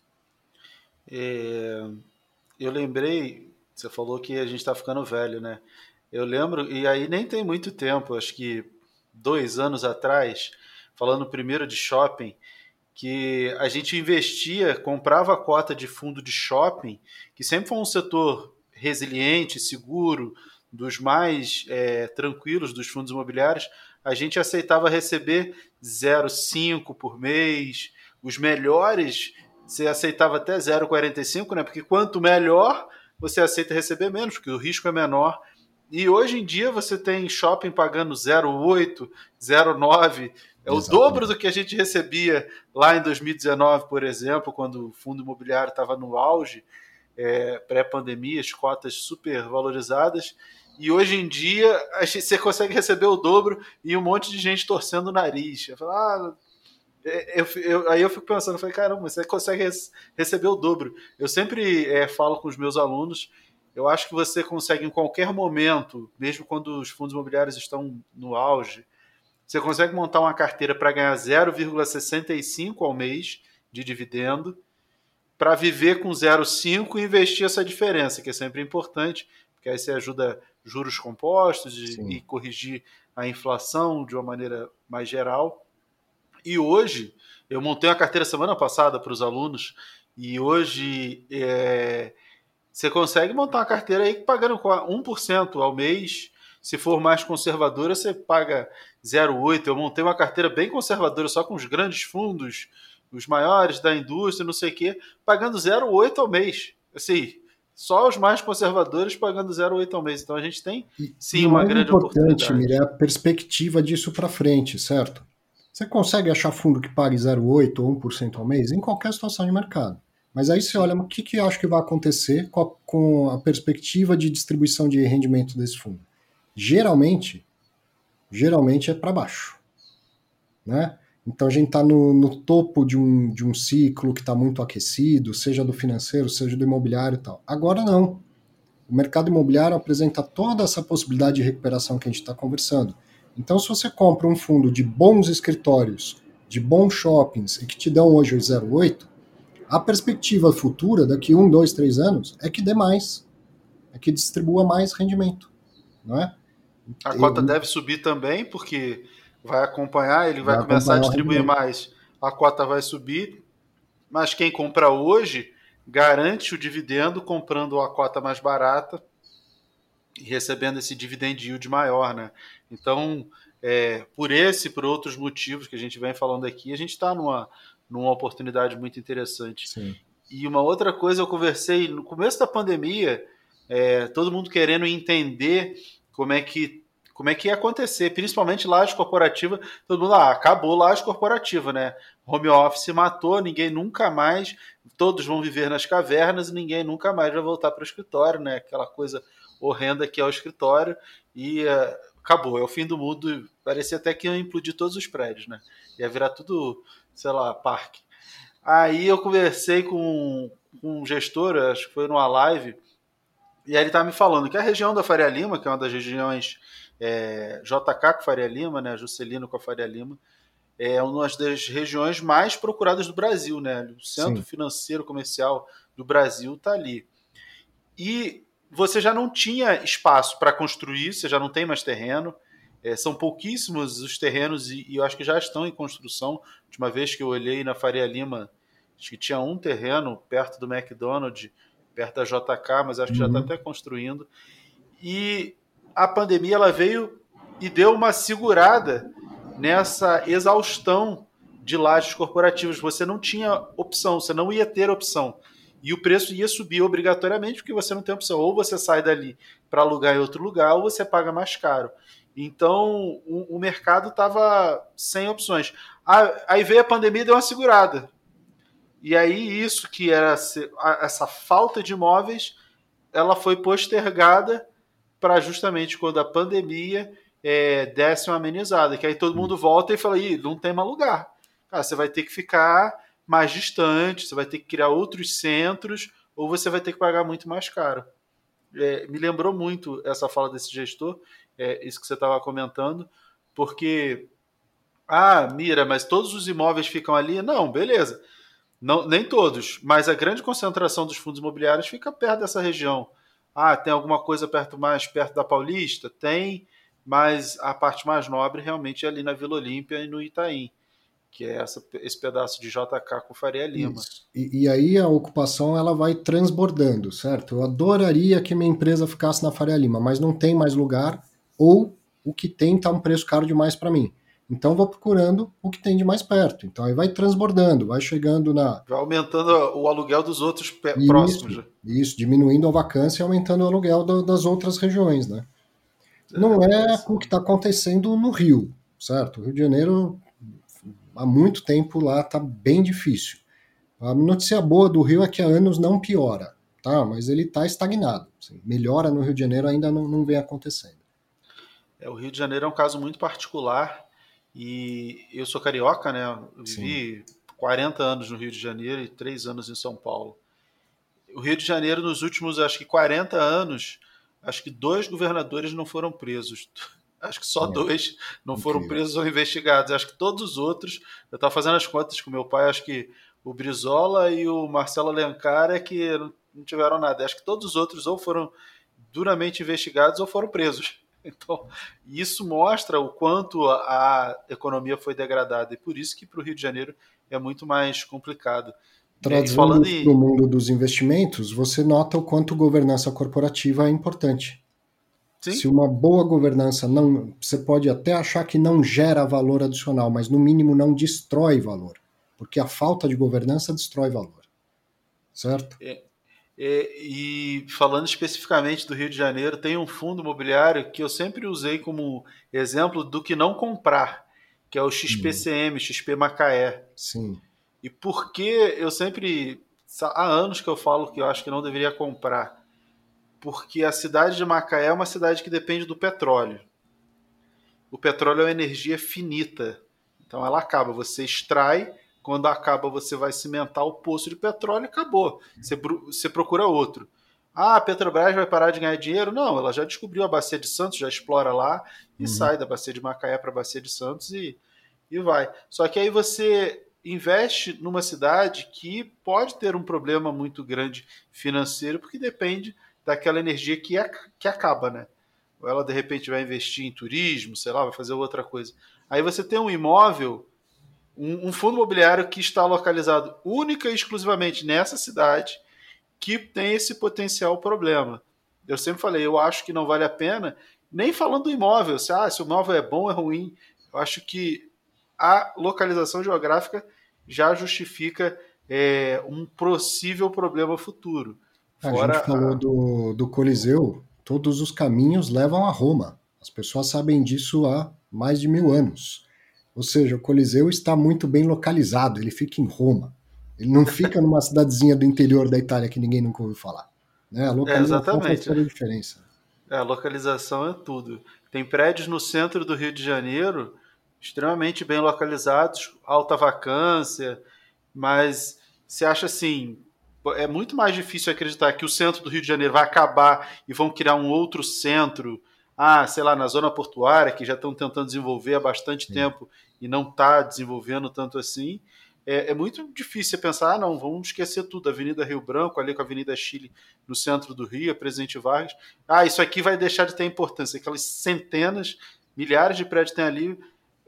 S5: É, eu lembrei, você falou que a gente está ficando velho, né? Eu lembro, e aí nem tem muito tempo, acho que dois anos atrás, falando primeiro de shopping, que a gente investia, comprava a cota de fundo de shopping, que sempre foi um setor resiliente, seguro, dos mais é, tranquilos dos fundos imobiliários, a gente aceitava receber 0,5 por mês. Os melhores, você aceitava até 0,45, né? Porque quanto melhor, você aceita receber menos, porque o risco é menor. E hoje em dia você tem shopping pagando 0,8, 0,9. É o dobro do que a gente recebia lá em 2019, por exemplo, quando o fundo imobiliário estava no auge, é, pré-pandemia, as cotas super valorizadas. E hoje em dia você consegue receber o dobro e um monte de gente torcendo o nariz. Eu falo, ah, é, eu, eu, aí eu fico pensando, eu falei, caramba, você consegue receber o dobro. Eu sempre é, falo com os meus alunos, eu acho que você consegue em qualquer momento, mesmo quando os fundos imobiliários estão no auge, você consegue montar uma carteira para ganhar 0,65 ao mês de dividendo, para viver com 0,5 e investir essa diferença, que é sempre importante, porque aí você ajuda juros compostos e, e corrigir a inflação de uma maneira mais geral. E hoje, eu montei uma carteira semana passada para os alunos, e hoje é, você consegue montar uma carteira aí pagando 1% ao mês. Se for mais conservadora, você paga 0,8%. Eu montei uma carteira bem conservadora, só com os grandes fundos, os maiores da indústria, não sei o quê, pagando 0,8% ao mês. Assim, só os mais conservadores pagando 0,8 ao mês. Então a gente tem sim uma grande importante, oportunidade.
S8: Mira, é a perspectiva disso para frente, certo? Você consegue achar fundo que pague 0,8 ou 1% ao mês em qualquer situação de mercado. Mas aí você olha o que, que eu acho que vai acontecer com a, com a perspectiva de distribuição de rendimento desse fundo. Geralmente, geralmente é para baixo, né? Então a gente está no, no, topo de um, de um ciclo que está muito aquecido, seja do financeiro, seja do imobiliário e tal. Agora não. O mercado imobiliário apresenta toda essa possibilidade de recuperação que a gente está conversando. Então, se você compra um fundo de bons escritórios, de bons shoppings e que te dão hoje o 0,8, a perspectiva futura, daqui um, dois, três anos, é que dê mais, é que distribua mais rendimento, não é?
S5: A cota deve subir também, porque vai acompanhar, ele vai, vai começar a distribuir mais, a cota vai subir, mas quem compra hoje garante o dividendo comprando a cota mais barata e recebendo esse dividend yield maior, né? Então, é, por esse e por outros motivos que a gente vem falando aqui, a gente está numa, numa oportunidade muito interessante. Sim. E uma outra coisa, eu conversei no começo da pandemia, é, todo mundo querendo entender como é que como é que ia acontecer, principalmente laje corporativa, todo mundo, ah, acabou laje corporativa, né? Home office matou, ninguém nunca mais, todos vão viver nas cavernas e ninguém nunca mais vai voltar para o escritório, né? Aquela coisa horrenda que é o escritório e uh, acabou, é o fim do mundo, parecia até que ia implodir todos os prédios, né? Ia virar tudo, sei lá, parque. Aí eu conversei com, um gestor, acho que foi numa live, e aí ele estava me falando que a região da Faria Lima, que é uma das regiões é, JK com Faria Lima, né, Juscelino com a Faria Lima, é uma das regiões mais procuradas do Brasil, né? O centro Sim. financeiro comercial do Brasil está ali. E você já não tinha espaço para construir, você já não tem mais terreno. É, são pouquíssimos os terrenos e, e, eu acho que já estão em construção. A última vez que eu olhei na Faria Lima, acho que tinha um terreno perto do McDonald's, perto da JK, mas acho que uhum. já está até construindo. E a pandemia ela veio e deu uma segurada nessa exaustão de lajes corporativas. Você não tinha opção, você não ia ter opção. E o preço ia subir obrigatoriamente porque você não tem opção. Ou você sai dali para alugar em outro lugar, ou você paga mais caro. Então o, o mercado estava sem opções. Aí veio a pandemia e deu uma segurada. E aí isso que era essa falta de imóveis, ela foi postergada para justamente quando a pandemia é, desse uma amenizada, que aí todo mundo volta e fala, Ih, não tem mais lugar. Cara, você vai ter que ficar mais distante, você vai ter que criar outros centros, ou você vai ter que pagar muito mais caro. É, me lembrou muito essa fala desse gestor, é, isso que você estava comentando, porque, ah, mira, mas todos os imóveis ficam ali? Não, beleza. Não, nem todos, mas a grande concentração dos fundos imobiliários fica perto dessa região. Ah, tem alguma coisa perto mais perto da Paulista? Tem, mas a parte mais nobre realmente é ali na Vila Olímpia e no Itaim. que é essa, esse pedaço de JK com Faria Lima.
S8: E, e, aí a ocupação ela vai transbordando, certo? Eu adoraria que minha empresa ficasse na Faria Lima, mas não tem mais lugar, ou o que tem está um preço caro demais para mim. Então vou procurando o que tem de mais perto. Então aí vai transbordando, vai chegando na.
S5: Vai aumentando o aluguel dos outros isso, próximos.
S8: Isso, diminuindo a vacância e aumentando o aluguel do, das outras regiões, né? Não é, é o que está acontecendo no Rio, certo? O Rio de Janeiro há muito tempo lá está bem difícil. A notícia boa do Rio é que há anos não piora, tá? Mas ele está estagnado. Assim, melhora no Rio de Janeiro ainda não, não vem acontecendo.
S5: É, o Rio de Janeiro é um caso muito particular e eu sou carioca, né? Eu vivi Sim. 40 anos no Rio de Janeiro e 3 anos em São Paulo. O Rio de Janeiro, nos últimos, acho que 40 anos, acho que dois governadores não foram presos. *laughs* Acho que só é. dois não foram presos ou investigados. Acho que todos os outros, eu estava fazendo as contas com meu pai, acho que o Brizola e o Marcelo Alencar é que não tiveram nada. Acho que todos os outros ou foram duramente investigados ou foram presos. *laughs* Então, isso mostra o quanto a, economia foi degradada. E por isso que para o Rio de Janeiro é muito mais complicado.
S8: Traduzindo em... para o mundo dos investimentos, você nota o quanto governança corporativa é importante. Sim. Se uma boa governança não. Você pode até achar que não gera valor adicional, mas no mínimo não destrói valor. Porque a falta de governança destrói valor. Certo?
S5: É, é, e falando especificamente do Rio de Janeiro, tem um fundo imobiliário que eu sempre usei como exemplo do que não comprar, que é o XPCM, hum. XP Macaé.
S8: Sim.
S5: E por que eu sempre. Há anos que eu falo que eu acho que não deveria comprar porque a cidade de Macaé é uma cidade que depende do petróleo. O petróleo é uma energia finita. Então ela acaba, você extrai, quando acaba você vai cimentar o poço de petróleo e acabou. Você, você procura outro. Ah, a Petrobras vai parar de ganhar dinheiro? Não, ela já descobriu a Bacia de Santos, já explora lá e uhum. sai da Bacia de Macaé para a Bacia de Santos e, e vai. Só que aí você investe numa cidade que pode ter um problema muito grande financeiro, porque depende daquela energia que, é, que acaba, né? Ou ela de repente vai investir em turismo, sei lá, vai fazer outra coisa. Aí você tem um imóvel, um, um fundo imobiliário que está localizado única e exclusivamente nessa cidade, que tem esse potencial problema. Eu sempre falei, eu acho que não vale a pena, nem falando do imóvel, se, ah, se o imóvel é bom ou é ruim. Eu acho que a localização geográfica já justifica é, um possível problema futuro.
S8: Fora a gente falou do, do Coliseu, todos os caminhos levam a Roma. As pessoas sabem disso há mais de mil anos. Ou seja, o Coliseu está muito bem localizado, ele fica em Roma. Ele não fica *laughs* numa cidadezinha do interior da Itália que ninguém nunca ouviu falar. Né? A localização é, faz toda a diferença.
S5: É, a localização é tudo. Tem prédios no centro do Rio de Janeiro extremamente bem localizados, alta vacância, mas você acha assim, é muito mais difícil acreditar que o centro do Rio de Janeiro vai acabar e vão criar um outro centro, ah, sei lá, na zona portuária, que já estão tentando desenvolver há bastante Sim. tempo e não está desenvolvendo tanto assim. É, é, muito difícil pensar, ah, não, vamos esquecer tudo, Avenida Rio Branco, ali com a Avenida Chile no centro do Rio, a Presidente Vargas. Ah, isso aqui vai deixar de ter importância. Aquelas centenas, milhares de prédios tem ali,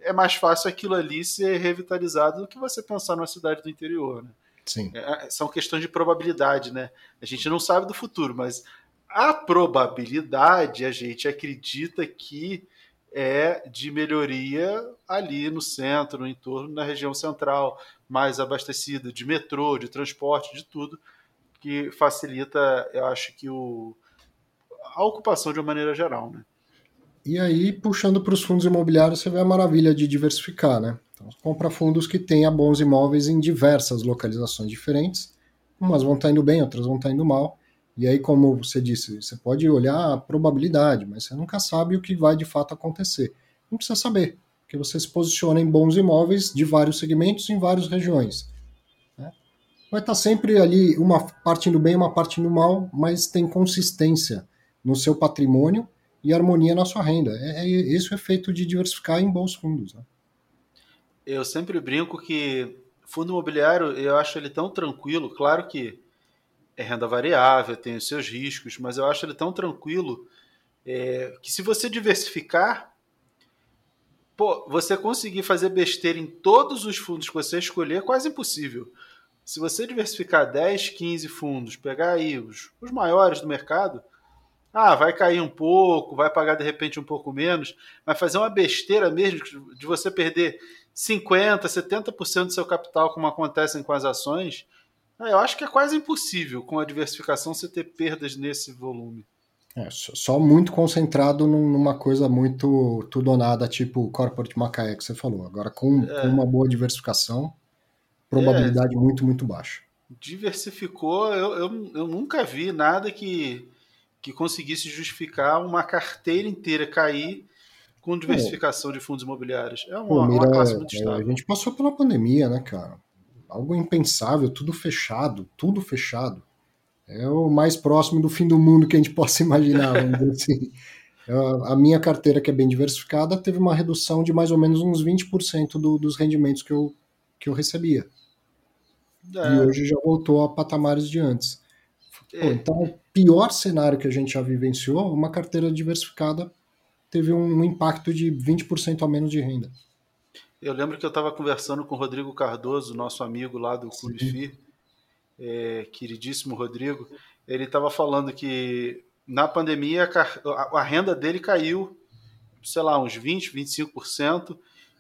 S5: é mais fácil aquilo ali ser revitalizado do que você pensar numa cidade do interior, né?
S8: Sim.
S5: É, são questões de probabilidade, né? A gente não sabe do futuro, mas a probabilidade a gente acredita que é de melhoria ali no centro, no entorno, na região central, mais abastecida de metrô, de transporte, de tudo, que facilita, eu acho que o, a ocupação de uma maneira geral, né?
S8: E aí, puxando para os fundos imobiliários, você vê a maravilha de diversificar, né? Então, compra fundos que tenham bons imóveis em diversas localizações diferentes. Umas vão estar tá indo bem, outras vão estar tá indo mal. E aí, como você disse, você pode olhar a probabilidade, mas você nunca sabe o que vai de fato acontecer. Não precisa saber, porque você se posiciona em bons imóveis de vários segmentos em várias regiões. Né? Vai estar tá sempre ali uma parte indo bem, uma parte indo mal, mas tem consistência no seu patrimônio e harmonia na sua renda. É, é esse o efeito de diversificar em bons fundos. Né?
S5: Eu sempre brinco que fundo imobiliário eu acho ele tão tranquilo, claro que é renda variável, tem os seus riscos, mas eu acho ele tão tranquilo é, que se você diversificar, pô, você conseguir fazer besteira em todos os fundos que você escolher é quase impossível. Se você diversificar 10, 15 fundos, pegar aí os, os maiores do mercado, ah, vai cair um pouco, vai pagar de repente um pouco menos, mas fazer uma besteira mesmo de você perder 50%, 70% do seu capital, como acontecem com as ações, eu acho que é quase impossível com a diversificação você ter perdas nesse volume.
S8: É, só muito concentrado numa coisa muito tudo ou nada, tipo o Corporate Macaé que você falou. Agora, com, é. com uma boa diversificação, probabilidade é. muito, muito baixa.
S5: Diversificou, eu, eu, eu nunca vi nada que, que conseguisse justificar uma carteira inteira cair com diversificação de fundos imobiliários. É uma, Pô, mira, uma classe muito estável.
S8: A gente passou pela pandemia, né, cara? Algo impensável, tudo fechado, tudo fechado. É o mais próximo do fim do mundo que a gente *laughs* possa imaginar, assim. A minha carteira, que é bem diversificada, teve uma redução de mais ou menos uns 20% do, dos rendimentos que eu, que eu recebia. É. E hoje já voltou a patamares de antes. Pô, é. Então, o pior cenário que a gente já vivenciou, uma carteira diversificada teve um impacto de 20% a menos de renda.
S5: Eu lembro que eu estava conversando com o Rodrigo Cardoso, nosso amigo lá do Clube FI, é, queridíssimo Rodrigo. Ele estava falando que na pandemia a, a, renda dele caiu, sei lá, uns 20%, 25%,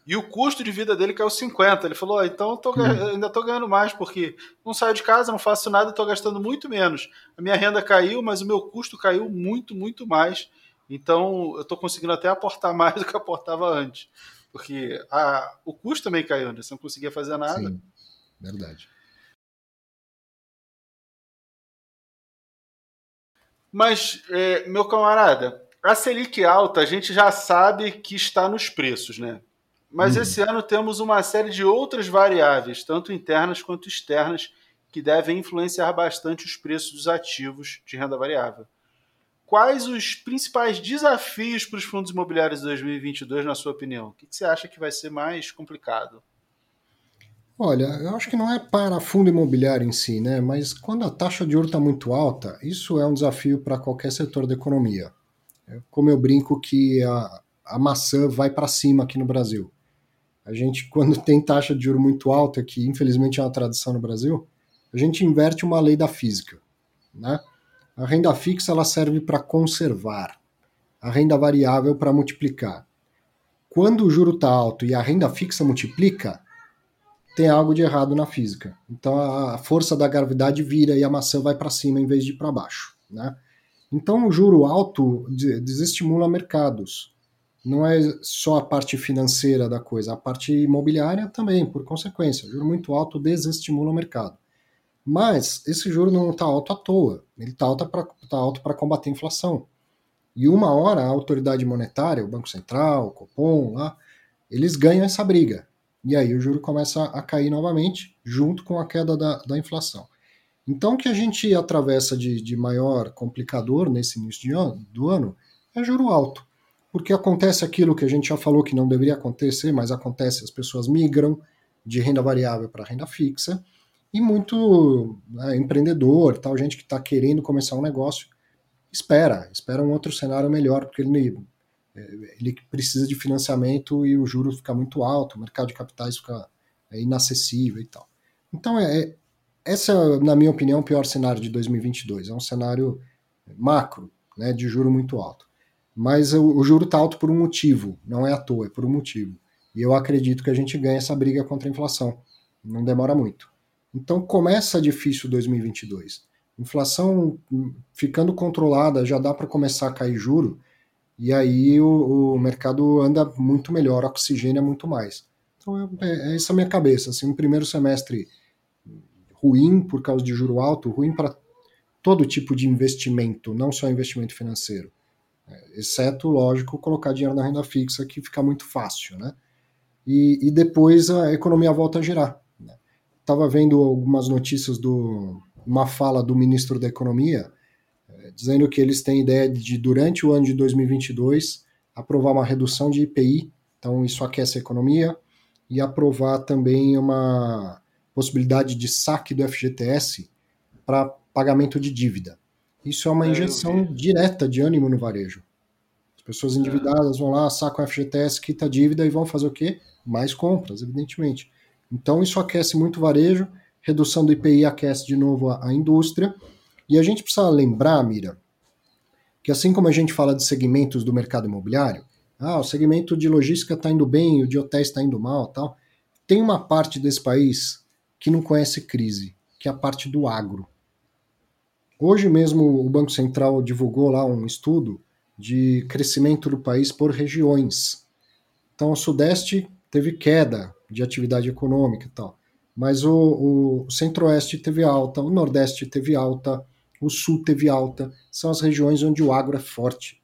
S5: e o custo de vida dele caiu 50%. Ele falou: oh, então tô, uhum. ainda estou ganhando mais, porque não saio de casa, não faço nada, estou gastando muito menos. A minha renda caiu, mas o meu custo caiu muito, muito mais. Então eu estou conseguindo até aportar *laughs* mais do que aportava antes. Porque a, o custo também caiu, né? Você não conseguia fazer nada. Sim,
S8: verdade.
S5: Mas, é, meu camarada, a Selic alta a gente já sabe que está nos preços, né? Mas hum. esse ano temos uma série de outras variáveis, tanto internas quanto externas, que devem influenciar bastante os preços dos ativos de renda variável. Quais os principais desafios para os fundos imobiliários de 2022, na sua opinião? O que você acha que vai ser mais complicado?
S8: Olha, eu acho que não é para fundo imobiliário em si, né? Mas quando a taxa de juros está muito alta, isso é um desafio para qualquer setor da economia. É como eu brinco que a, a maçã vai para cima aqui no Brasil. A gente, *laughs* quando tem taxa de juros muito alta, que infelizmente é uma tradição no Brasil, a gente inverte uma lei da física, né? A renda fixa ela serve para conservar, a renda variável para multiplicar. Quando o juro está alto e a renda fixa multiplica, tem algo de errado na física. Então a força da gravidade vira e a maçã vai para cima em vez de para baixo, né? Então o juro alto desestimula mercados. Não é só a parte financeira da coisa, a parte imobiliária também, por consequência. O juro muito alto desestimula o mercado. Mas esse juro não está alto à toa. Ele está alto para tá alto combater a inflação. E uma hora a autoridade monetária, o Banco Central, o Copom, lá, eles ganham essa briga. E aí o juro começa a cair novamente, junto com a queda da, da inflação. Então, o que a gente atravessa de, de maior complicador nesse início ano, do ano é juro alto. Porque acontece aquilo que a gente já falou que não deveria acontecer, mas acontece, as pessoas migram de renda variável para renda fixa, e muito né, empreendedor, tal gente que está querendo começar um negócio, espera, espera um outro cenário melhor, porque ele é, ele precisa de financiamento e o juro fica muito alto, o mercado de capitais fica é, inacessível e tal. Então, é, é essa, na minha opinião, o pior cenário de 2022. É um cenário macro, né, de juro muito alto. Mas o, o juro está alto por um motivo, não é à toa, é por um motivo. E eu acredito que a gente ganha essa briga contra a inflação. Não demora muito. Então começa difícil 2022. Inflação ficando controlada, já dá para começar a cair juro e aí o, o mercado anda muito melhor, oxigênia muito mais. Então é, é essa a minha cabeça. Assim, um primeiro semestre ruim por causa de juro alto, ruim para todo tipo de investimento, não só investimento financeiro. É, exceto, lógico, colocar dinheiro na renda fixa, que fica muito fácil, né? E, e depois a economia volta a girar. Estava vendo algumas notícias do uma fala do ministro da Economia dizendo que eles têm ideia de, durante o ano de 2022, aprovar uma redução de IPI, então isso aquece a economia, e aprovar também uma possibilidade de saque do FGTS para pagamento de dívida. Isso é uma é, injeção direta de ânimo no varejo. As Pessoas endividadas vão lá, sacam FGTS, quita a dívida e vão fazer o quê? Mais compras, evidentemente. Então isso aquece muito o varejo, redução do IPI aquece de novo a, a indústria. E a gente precisa lembrar, Mira, que assim como a gente fala de segmentos do mercado imobiliário, ah, o segmento de logística está indo bem, o de hotéis está indo mal, tal. Tem uma parte desse país que não conhece crise, que é a parte do agro. Hoje mesmo o Banco Central divulgou lá um estudo de crescimento do país por regiões. Então o Sudeste teve queda de atividade econômica e tal, mas o, o Centro-Oeste teve alta, o Nordeste teve alta, o Sul teve alta. São as regiões onde o agro é forte.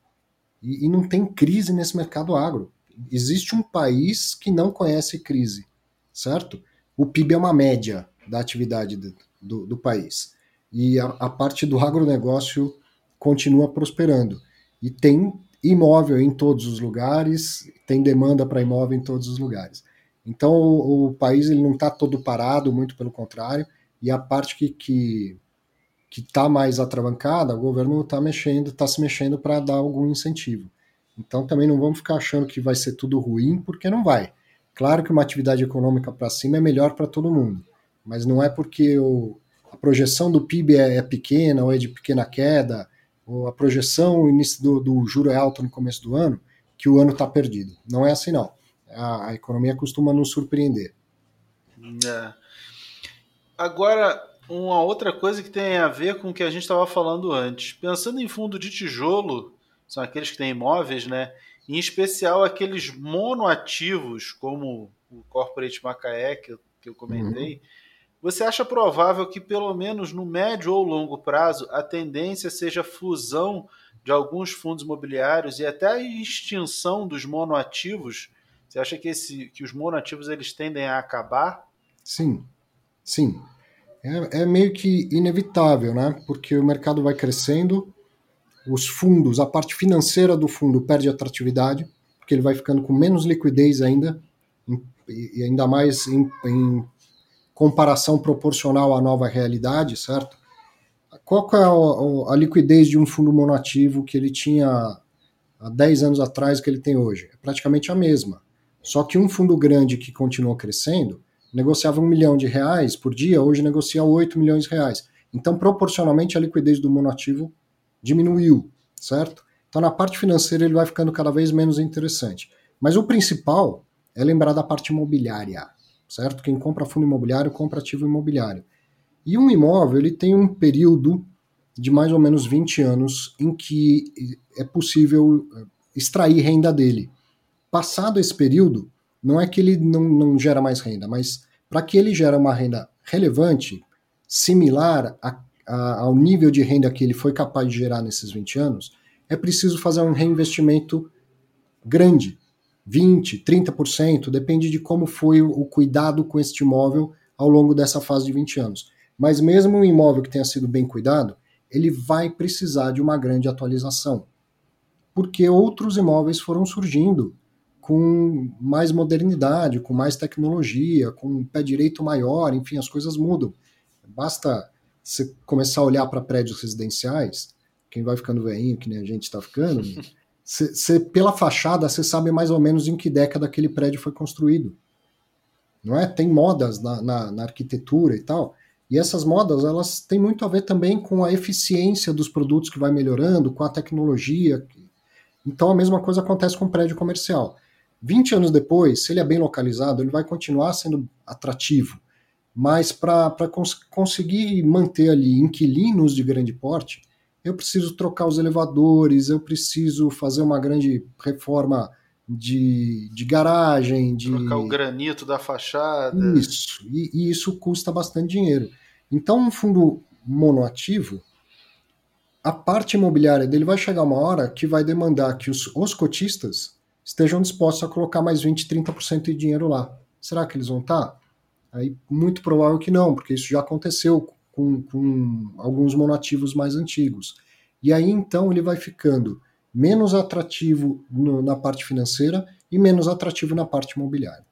S8: E, e não tem crise nesse mercado agro. Existe um país que não conhece crise, certo? O PIB é uma média da atividade do, do, do país. E a, a parte do agronegócio continua prosperando. E tem imóvel em todos os lugares, tem demanda para imóvel em todos os lugares. Então o, o país ele não está todo parado, muito pelo contrário, e a parte que, que que está mais atravancada, o governo está mexendo, está se mexendo para dar algum incentivo. Então também não vamos ficar achando que vai ser tudo ruim, porque não vai. Claro que uma atividade econômica para cima é melhor para todo mundo, mas não é porque o, a projeção do PIB é, é, pequena ou é de pequena queda, ou a projeção o início do, do juro é alto no começo do ano, que o ano está perdido. Não é assim não. A, a economia costuma nos surpreender.
S5: É. Agora, uma outra coisa que tem a ver com o que a gente estava falando antes. Pensando em fundo de tijolo, são aqueles que têm imóveis, né? Em especial aqueles monoativos, como o Corporate Macaé, que eu, que eu comentei. Uhum. Você acha provável que, pelo menos no médio ou longo prazo, a tendência seja a fusão de alguns fundos imobiliários e até a extinção dos monoativos? Você acha que, esse, que os monoativos eles tendem a acabar?
S8: Sim, sim é, é meio que inevitável, né? Porque o mercado vai crescendo, os fundos, a parte financeira do fundo perde atratividade, porque ele vai ficando com menos liquidez ainda, e ainda mais em, em comparação proporcional à nova realidade, certo? Qual é a, a, liquidez de um fundo monoativo que ele tinha há 10 anos atrás que ele tem hoje? É praticamente a mesma. Só que um fundo grande que continua crescendo, negociava um milhão de reais por dia, hoje negocia 8 milhões de reais. Então, proporcionalmente, a liquidez do monoativo diminuiu, certo? Então, na parte financeira, ele vai ficando cada vez menos interessante. Mas o principal é lembrar da parte imobiliária, certo? Quem compra fundo imobiliário, compra ativo imobiliário. E um imóvel, ele tem um período de mais ou menos 20 anos em que é possível eh, extrair renda dele. Passado esse período, não é que ele não, não gera mais renda, mas para que ele gere uma renda relevante, similar a, a, ao nível de renda que ele foi capaz de gerar nesses 20 anos, é preciso fazer um reinvestimento grande, 20%, 30%, depende de como foi o, cuidado com este imóvel ao longo dessa fase de 20 anos. Mas mesmo um imóvel que tenha sido bem cuidado, ele vai precisar de uma grande atualização. Porque outros imóveis foram surgindo com mais modernidade, com mais tecnologia, com um pé direito maior, enfim, as coisas mudam. Basta você começar a olhar para prédios residenciais, quem vai ficando veinho, que nem a gente está ficando, *laughs* você, pela fachada você sabe mais ou menos em que década aquele prédio foi construído. Não é? Tem modas na, na, na arquitetura e tal. E essas modas, elas têm muito a ver também com a eficiência dos produtos que vai melhorando, com a tecnologia. Então a mesma coisa acontece com o prédio comercial. 20 anos depois, se ele é bem localizado, ele vai continuar sendo atrativo. Mas para cons conseguir manter ali inquilinos de grande porte, eu preciso trocar os elevadores, eu preciso fazer uma grande reforma de, de garagem, de.
S5: Trocar o granito da fachada.
S8: Isso, e, e isso custa bastante dinheiro. Então, um fundo monoativo, a parte imobiliária dele vai chegar uma hora que vai demandar que os, os cotistas estejam dispostos a colocar mais 20, 30% de dinheiro lá. Será que eles vão estar? Aí, muito provável que não, porque isso já aconteceu com, com alguns monoativos mais antigos. E aí, então, ele vai ficando menos atrativo no, na parte financeira e menos atrativo na parte imobiliária.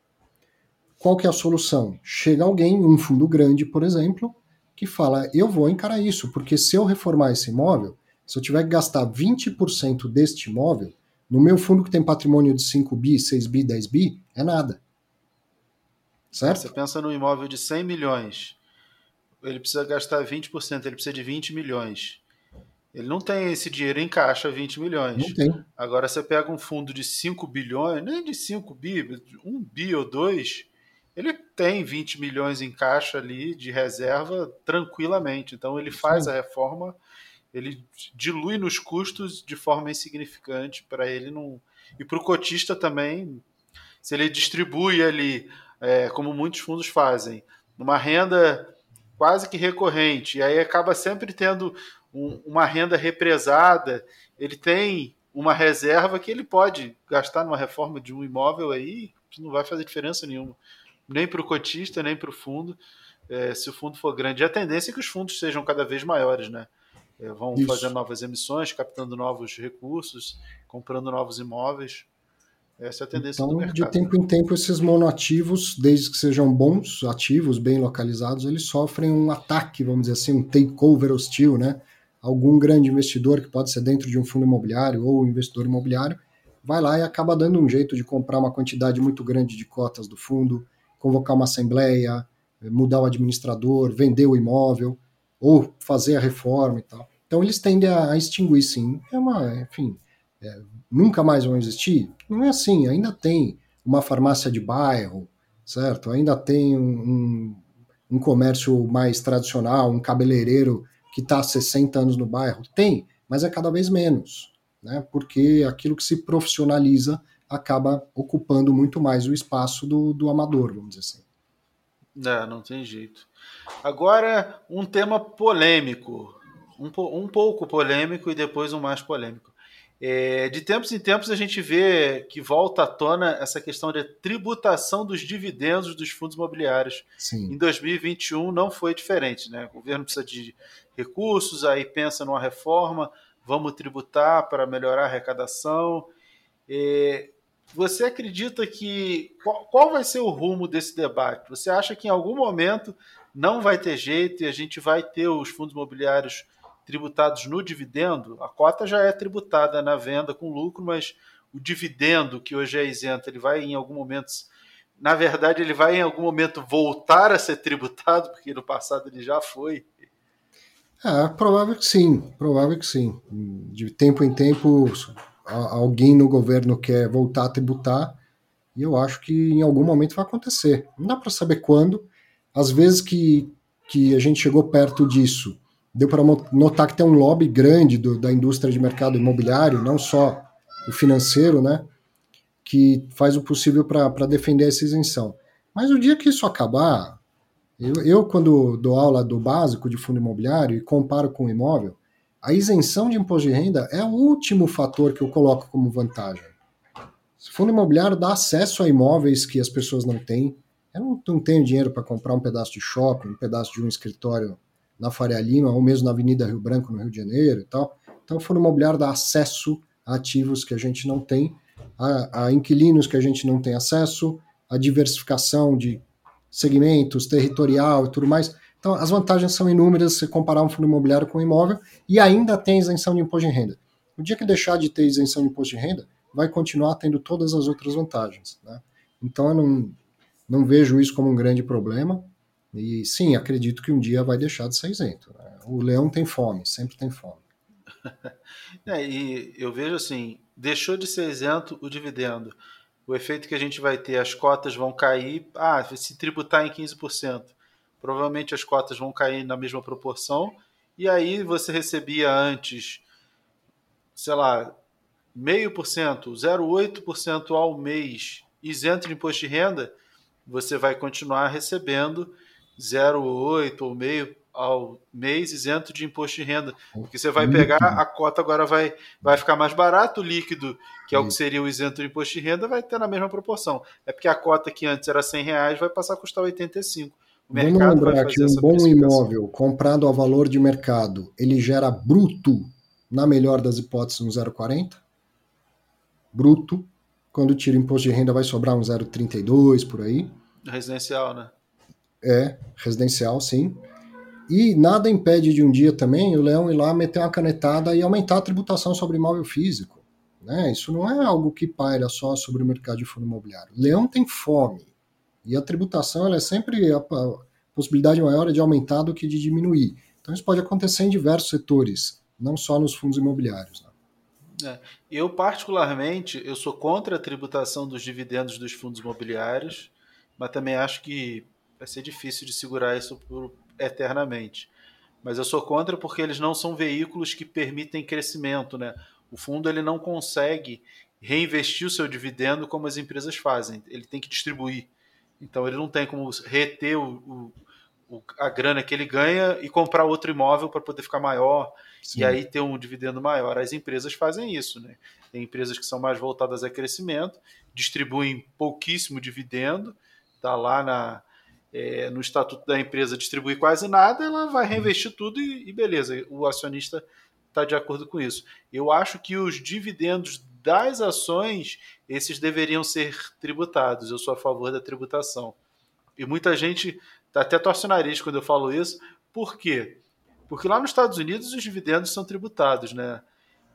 S8: Qual que é a solução? Chega alguém, um fundo grande, por exemplo, que fala: eu vou encarar isso, porque se eu reformar esse imóvel, se eu tiver que gastar 20% deste imóvel, No meu fundo que tem patrimônio de 5 bi, 6 bi, 10 bi, é nada. Certo?
S5: Você pensa no imóvel de 100 milhões, ele precisa gastar 20%, ele precisa de 20 milhões. Ele não tem esse dinheiro em caixa, 20 milhões.
S8: Não tem.
S5: Agora você pega um fundo de 5 bilhões, nem de 5 bi, 1 bi ou 2, ele tem 20 milhões em caixa ali de reserva tranquilamente. Então ele faz Sim. a reforma, ele dilui nos custos de forma insignificante para ele não. E para o cotista também, se ele distribui ali, é, como muitos fundos fazem, uma renda quase que recorrente, e aí acaba sempre tendo um, uma renda represada, ele tem uma reserva que ele pode gastar numa reforma de um imóvel aí, que não vai fazer diferença nenhuma nem para o cotista, nem para o fundo, é, se o fundo for grande. E a tendência é que os fundos sejam cada vez maiores, né? É, vão Isso. fazendo novas emissões, captando novos recursos, comprando novos imóveis. Essa é a tendência
S8: então,
S5: do mercado.
S8: De tempo em tempo, esses monoativos, desde que sejam bons, ativos, bem localizados, eles sofrem um ataque, vamos dizer assim, um takeover hostil, né? Algum grande investidor, que pode ser dentro de um fundo imobiliário ou investidor imobiliário, vai lá e acaba dando um jeito de comprar uma quantidade muito grande de cotas do fundo, convocar uma assembleia, mudar o administrador, vender o imóvel ou fazer a reforma e tal. Então eles tendem a extinguir, sim. É uma, enfim, é, nunca mais vão existir? Não é assim. Ainda tem uma farmácia de bairro, certo? Ainda tem um, um, comércio mais tradicional, um cabeleireiro que está há 60 anos no bairro. Tem, mas é cada vez menos, né? Porque aquilo que se profissionaliza acaba ocupando muito mais o espaço do, do amador, vamos dizer assim.
S5: É, não tem jeito. Agora, um tema polêmico. Um, um pouco polêmico e depois um mais polêmico. É, de tempos em tempos a gente vê que volta à tona essa questão de tributação dos dividendos dos fundos imobiliários.
S8: Sim.
S5: Em 2021 não foi diferente. Né? O governo precisa de recursos, aí pensa numa reforma, vamos tributar para melhorar a arrecadação. É, você acredita que. Qual, qual, vai ser o rumo desse debate? Você acha que em algum momento não vai ter jeito e a gente vai ter os fundos imobiliários tributados no dividendo? A cota já é tributada na venda com lucro, mas o dividendo, que hoje é isento, ele vai em algum momento. Na verdade, ele vai em algum momento voltar a ser tributado, porque no passado ele já foi.
S8: É, provável que sim, provável que sim. De tempo em tempo alguém no governo quer voltar a tributar, e eu acho que em algum momento vai acontecer. Não dá para saber quando. Às vezes que, que a gente chegou perto disso, deu para notar que tem um lobby grande do, da indústria de mercado imobiliário, não só o financeiro, né, que faz o possível para defender essa isenção. Mas o dia que isso acabar, eu, eu, quando dou aula do básico de fundo imobiliário e comparo com o imóvel, a isenção de imposto de renda é o último fator que eu coloco como vantagem. Se fundo imobiliário dá acesso a imóveis que as pessoas não têm, eu não, não tenho dinheiro para comprar um pedaço de shopping, um pedaço de um escritório na Faria Lima, ou mesmo na Avenida Rio Branco, no Rio de Janeiro e tal. Então, o fundo imobiliário dá acesso a ativos que a gente não tem, a, a inquilinos que a gente não tem acesso, a diversificação de segmentos, territorial e tudo mais. Então, as vantagens são inúmeras se comparar um fundo imobiliário com um imóvel e ainda tem isenção de imposto de renda. O dia que deixar de ter isenção de imposto de renda, vai continuar tendo todas as outras vantagens. Né? Então, eu não, não vejo isso como um grande problema. E sim, acredito que um dia vai deixar de ser isento. Né? O leão tem fome, sempre tem fome. *laughs*
S5: É, e eu vejo assim: deixou de ser isento o dividendo. O efeito que a gente vai ter, as cotas vão cair, ah, se tributar em 15% provavelmente as cotas vão cair na mesma proporção, e aí você recebia antes, sei lá, meio por cento, 0,8% ao mês isento de imposto de renda, você vai continuar recebendo 0,8 ou meio ao mês isento de imposto de renda. Porque você vai pegar, a cota agora vai, vai ficar mais barato, o líquido, que é o que seria o isento de imposto de renda, vai ter na mesma proporção. É porque a cota que antes era 100 reais vai passar a custar 85.
S8: Vamos lembrar que um bom imóvel comprado a valor de mercado, ele gera bruto, na melhor das hipóteses, um 0,40. Bruto. Quando tira imposto de renda, vai sobrar um 0,32 por aí.
S5: Residencial, né?
S8: É, residencial, sim. E nada impede de um dia também o Leão ir lá meter uma canetada e aumentar a tributação sobre imóvel físico. Né? Isso não é algo que paira só sobre o mercado de fundo imobiliário. O leão tem fome. E a tributação ela é sempre a, a possibilidade maior de aumentar do que de diminuir. Então isso pode acontecer em diversos setores, não só nos fundos imobiliários.
S5: É. Eu, particularmente, eu sou contra a tributação dos dividendos dos fundos imobiliários, mas também acho que vai ser difícil de segurar isso por, eternamente. Mas eu sou contra porque eles não são veículos que permitem crescimento. Né? O fundo ele não consegue reinvestir o seu dividendo como as empresas fazem. Ele tem que distribuir. Então ele não tem como reter o, o, a grana que ele ganha e comprar outro imóvel para poder ficar maior Sim. e aí ter um dividendo maior. As empresas fazem isso, né? Tem empresas que são mais voltadas a crescimento, distribuem pouquíssimo dividendo, tá lá na, é, no estatuto da empresa distribuir quase nada, ela vai reinvestir tudo e, e beleza, o acionista está de acordo com isso. Eu acho que os dividendos das ações, esses deveriam ser tributados. Eu sou a favor da tributação. E muita gente até torce o nariz quando eu falo isso. Por quê? Porque lá nos Estados Unidos os dividendos são tributados, né?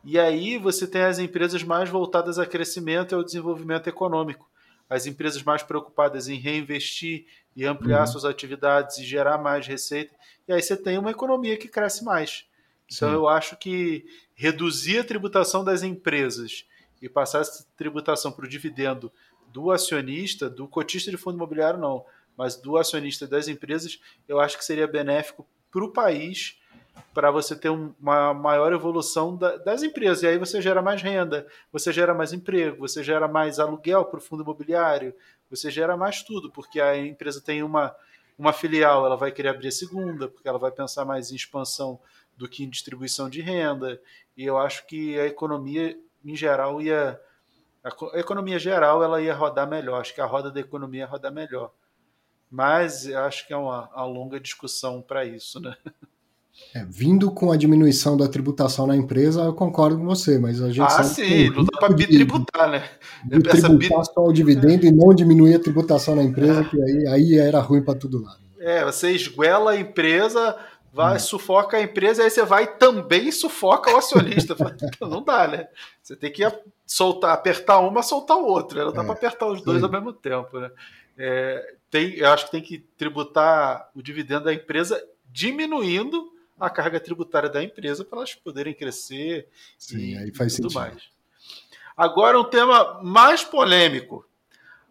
S5: E aí você tem as empresas mais voltadas a crescimento e ao desenvolvimento econômico. As empresas mais preocupadas em reinvestir e ampliar uhum. suas atividades e gerar mais receita. E aí você tem uma economia que cresce mais. Então Sim. eu acho que reduzir a tributação das empresas e passar essa tributação para o dividendo do acionista, do cotista de fundo imobiliário, não, mas do acionista das empresas, eu acho que seria benéfico para o país para você ter uma maior evolução da, das empresas. E aí você gera mais renda, você gera mais emprego, você gera mais aluguel para o fundo imobiliário, você gera mais tudo, porque a empresa tem uma, uma filial, ela vai querer abrir a segunda, porque ela vai pensar mais em expansão do que em distribuição de renda. E eu acho que a economia, em geral, ia. A economia geral ela ia rodar melhor. Acho que a roda da economia ia rodar melhor. Mas acho que é uma, uma longa discussão para isso, né? *laughs*
S8: É, vindo com a diminuição da tributação na empresa, eu concordo com você, mas a gente
S5: ah, sim, não dá para bitributar, né?
S8: De tributar só o dividendo é. e não diminuir a tributação na empresa, é. que aí, aí era ruim para todo lado.
S5: É, você esguela a empresa, vai, hum. sufoca a empresa, aí você vai e também sufoca o acionista. *laughs* não dá, né? Você tem que soltar, apertar uma, soltar o outro. Não dá é. para apertar os dois ao mesmo tempo, né? É, tem, eu acho que tem que tributar o dividendo da empresa diminuindo a carga tributária da empresa para elas poderem crescer
S8: Sim, e, aí faz tudo sentido. mais.
S5: Agora um tema mais polêmico.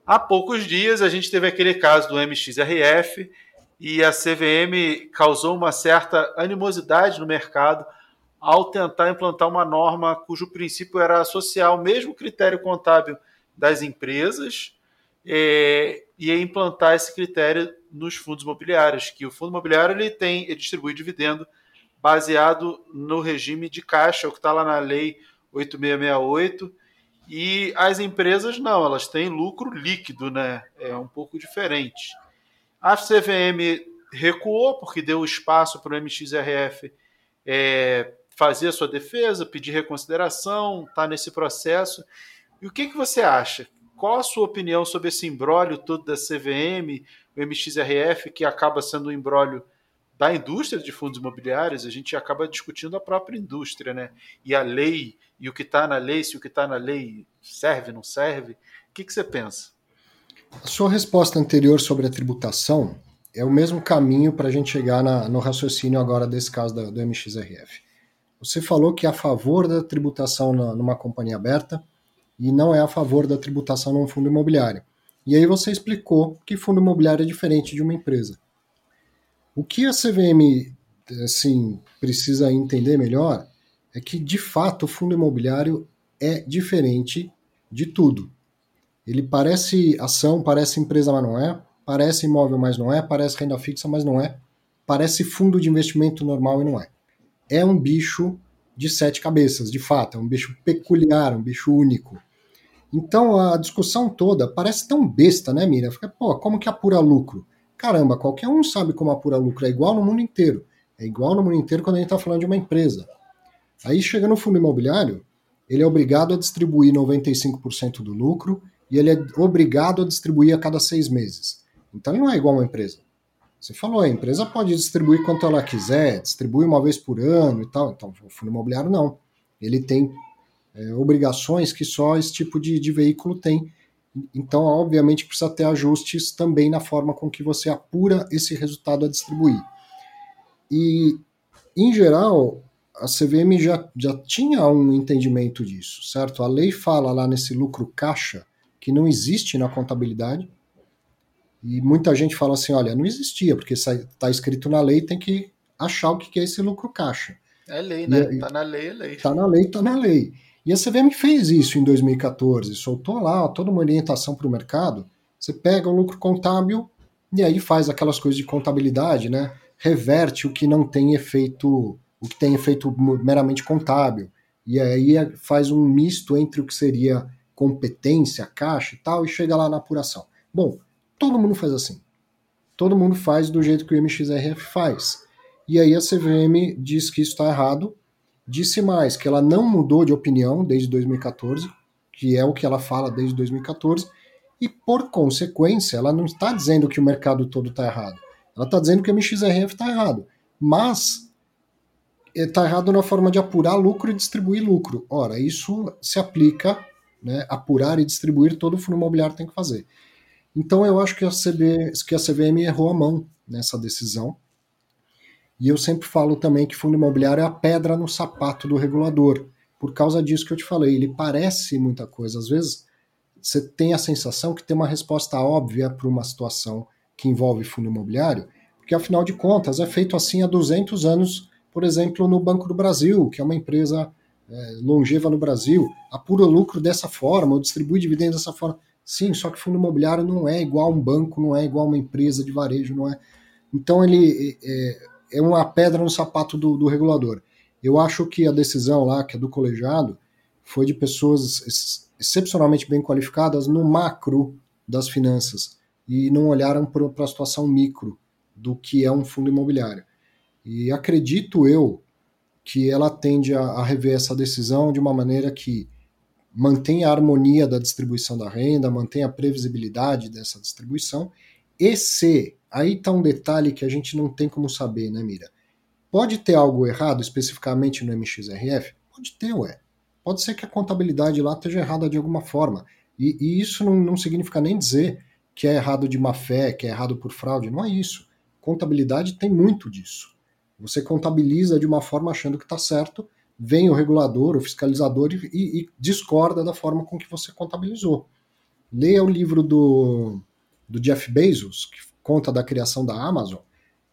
S5: Há poucos dias a gente teve aquele caso do MXRF e a CVM causou uma certa animosidade no mercado ao tentar implantar uma norma cujo princípio era associar o mesmo critério contábil das empresas é, e implantar esse critério nos fundos imobiliários, que o fundo imobiliário ele tem, ele distribui dividendo baseado no regime de caixa, o que está lá na lei 8668, e as empresas não, elas têm lucro líquido, né? É um pouco diferente. A CVM recuou porque deu espaço para o MXRF é, fazer a sua defesa, pedir reconsideração, está nesse processo. E o que, que você acha? Qual a sua opinião sobre esse embrólio todo da CVM, o MXRF, que acaba sendo um embrólio da indústria de fundos imobiliários, a gente acaba discutindo a própria indústria, né? E a lei, e o que está na lei, se o que está na lei serve, não serve. O que, que você pensa?
S8: A sua resposta anterior sobre a tributação é o mesmo caminho para a gente chegar na, no raciocínio agora desse caso da, do MXRF. Você falou que é a favor da tributação na, numa companhia aberta e não é a favor da tributação num fundo imobiliário. E aí você explicou que fundo imobiliário é diferente de uma empresa. O que a CVM assim, precisa entender melhor é que, de fato, o fundo imobiliário é diferente de tudo. Ele parece ação, parece empresa, mas não é. Parece imóvel, mas não é. Parece renda fixa, mas não é. Parece fundo de investimento normal e não é. É um bicho de sete cabeças, de fato. É um bicho peculiar, um bicho único. Então a discussão toda parece tão besta, né, Mira? Fica, pô, como que apura lucro? Caramba, qualquer um sabe como apura lucro, é igual no mundo inteiro. É igual no mundo inteiro quando a gente está falando de uma empresa. Aí chega no fundo imobiliário, ele é obrigado a distribuir 95% do lucro e ele é obrigado a distribuir a cada seis meses. Então ele não é igual uma empresa. Você falou, a empresa pode distribuir quanto ela quiser, distribui uma vez por ano e tal. Então, o fundo imobiliário não. Ele tem é, obrigações que só esse tipo de, de veículo tem. Então, obviamente, precisa ter ajustes também na forma com que você apura esse resultado a distribuir. E, em geral, a CVM já, já tinha um entendimento disso, certo? A lei fala lá nesse lucro caixa que não existe na contabilidade. E muita gente fala assim: olha, não existia, porque está escrito na lei, tem que achar o que é esse lucro caixa.
S5: É lei, né? E, tá na lei, é lei.
S8: Tá na lei, tá na lei. E a CVM fez isso em 2014, soltou lá toda uma orientação para o mercado. Você pega o lucro contábil e aí faz aquelas coisas de contabilidade, né? Reverte o que não tem efeito, o que tem efeito meramente contábil. E aí faz um misto entre o que seria competência, caixa e tal, e chega lá na apuração. Bom, todo mundo faz assim. Todo mundo faz do jeito que o MXRF faz. E aí a CVM diz que isso está errado, disse mais que ela não mudou de opinião desde 2014, que é o que ela fala desde 2014, e por consequência ela não está dizendo que o mercado todo está errado. Ela está dizendo que o MXRF está errado. Mas está errado na forma de apurar lucro e distribuir lucro. Ora, isso se aplica, né, apurar e distribuir todo o fundo imobiliário tem que fazer. Então eu acho que a, CB, que a CVM errou a mão nessa decisão e eu sempre falo também que fundo imobiliário é a pedra no sapato do regulador. Por causa disso que eu te falei, ele parece muita coisa. Às vezes você tem a sensação que tem uma resposta óbvia para uma situação que envolve fundo imobiliário, porque afinal de contas é feito assim há 200 anos, por exemplo, no Banco do Brasil, que é uma empresa é, longeva no Brasil, apura lucro dessa forma, ou distribui dividendos dessa forma. Sim, só que fundo imobiliário não é igual a um banco, não é igual a uma empresa de varejo, não é. Então ele é, é uma pedra no sapato do, do regulador. Eu acho que a decisão lá, que é do colegiado, foi de pessoas excepcionalmente bem qualificadas no macro das finanças e não olharam para a situação micro do que é um fundo imobiliário. E acredito eu que ela tende a, a rever essa decisão de uma maneira que mantenha a harmonia da distribuição da renda, mantenha a previsibilidade dessa distribuição, e se Aí está um detalhe que a gente não tem como saber, né, Mira? Pode ter algo errado especificamente no MXRF? Pode ter, ué. Pode ser que a contabilidade lá esteja errada de alguma forma. E, e isso não, não significa nem dizer que é errado de má fé, que é errado por fraude. Não é isso. Contabilidade tem muito disso. Você contabiliza de uma forma achando que está certo, vem o regulador, o fiscalizador e, e, discorda da forma com que você contabilizou. Leia o livro do, do Jeff Bezos, que conta da criação da Amazon,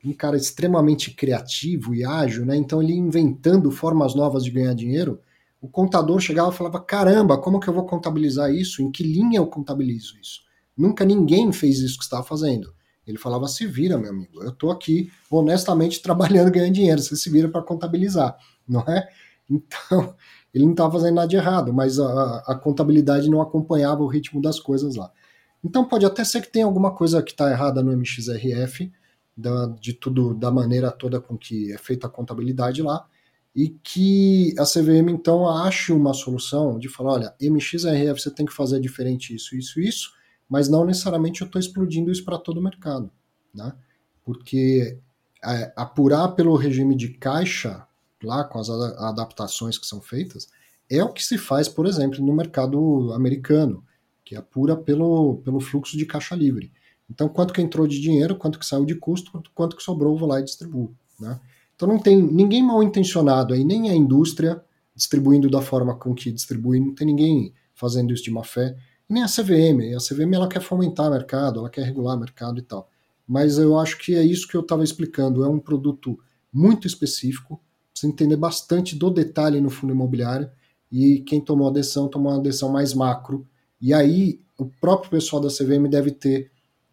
S8: um cara extremamente criativo e ágil, né? Então ele inventando formas novas de ganhar dinheiro, o contador chegava e falava: "Caramba, como que eu vou contabilizar isso? Em que linha eu contabilizo isso?" Nunca ninguém fez isso que estava fazendo. Ele falava: "Se vira, meu amigo. Eu estou aqui honestamente *laughs* trabalhando, ganhando dinheiro. Você se vira para contabilizar, não é?" Então, *laughs* ele não estava fazendo nada de errado, mas a, a contabilidade não acompanhava o ritmo das coisas lá. Então pode até ser que tenha alguma coisa que está errada no MXRF, da, de tudo, da maneira toda com que é feita a contabilidade lá, e que a CVM então ache uma solução de falar, olha, MXRF você tem que fazer diferente isso, isso, isso, mas não necessariamente eu estou explodindo isso para todo o mercado, né? Porque é, apurar pelo regime de caixa, lá com as adaptações que são feitas, é o que se faz, por exemplo, no mercado americano que é apura pelo, pelo fluxo de caixa livre. Então, quanto que entrou de dinheiro, quanto que saiu de custo, quanto que sobrou, vou lá e distribuo. Né? Então, não tem ninguém mal intencionado aí, nem a indústria distribuindo da forma com que distribui, não tem ninguém fazendo isso de má fé, nem a CVM. A CVM ela quer fomentar o mercado, ela quer regular o mercado e tal. Mas eu acho que é isso que eu estava explicando. É um produto muito específico, precisa entender bastante do detalhe no fundo imobiliário, e quem tomou a decisão tomou uma decisão mais macro, e aí o próprio pessoal da CVM deve ter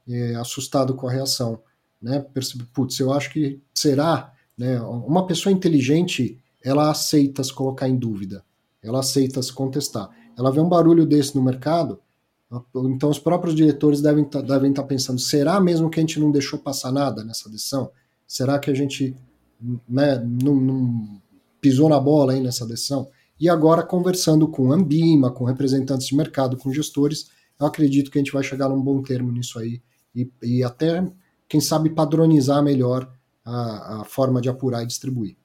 S8: é, assustado com a reação. Né? Percebe, putz, eu acho que será. Né? Uma pessoa inteligente, ela aceita se colocar em dúvida, ela aceita se contestar. Ela vê um barulho desse no mercado, então os próprios diretores devem tá, devem estar tá pensando: será mesmo que a gente não deixou passar nada nessa decisão? Será que a gente né, não, não pisou na bola aí nessa decisão? E agora, conversando com Ambima, com representantes de mercado, com gestores, eu acredito que a gente vai chegar num bom termo nisso aí e, e até, quem sabe, padronizar melhor a, a, forma de apurar e distribuir.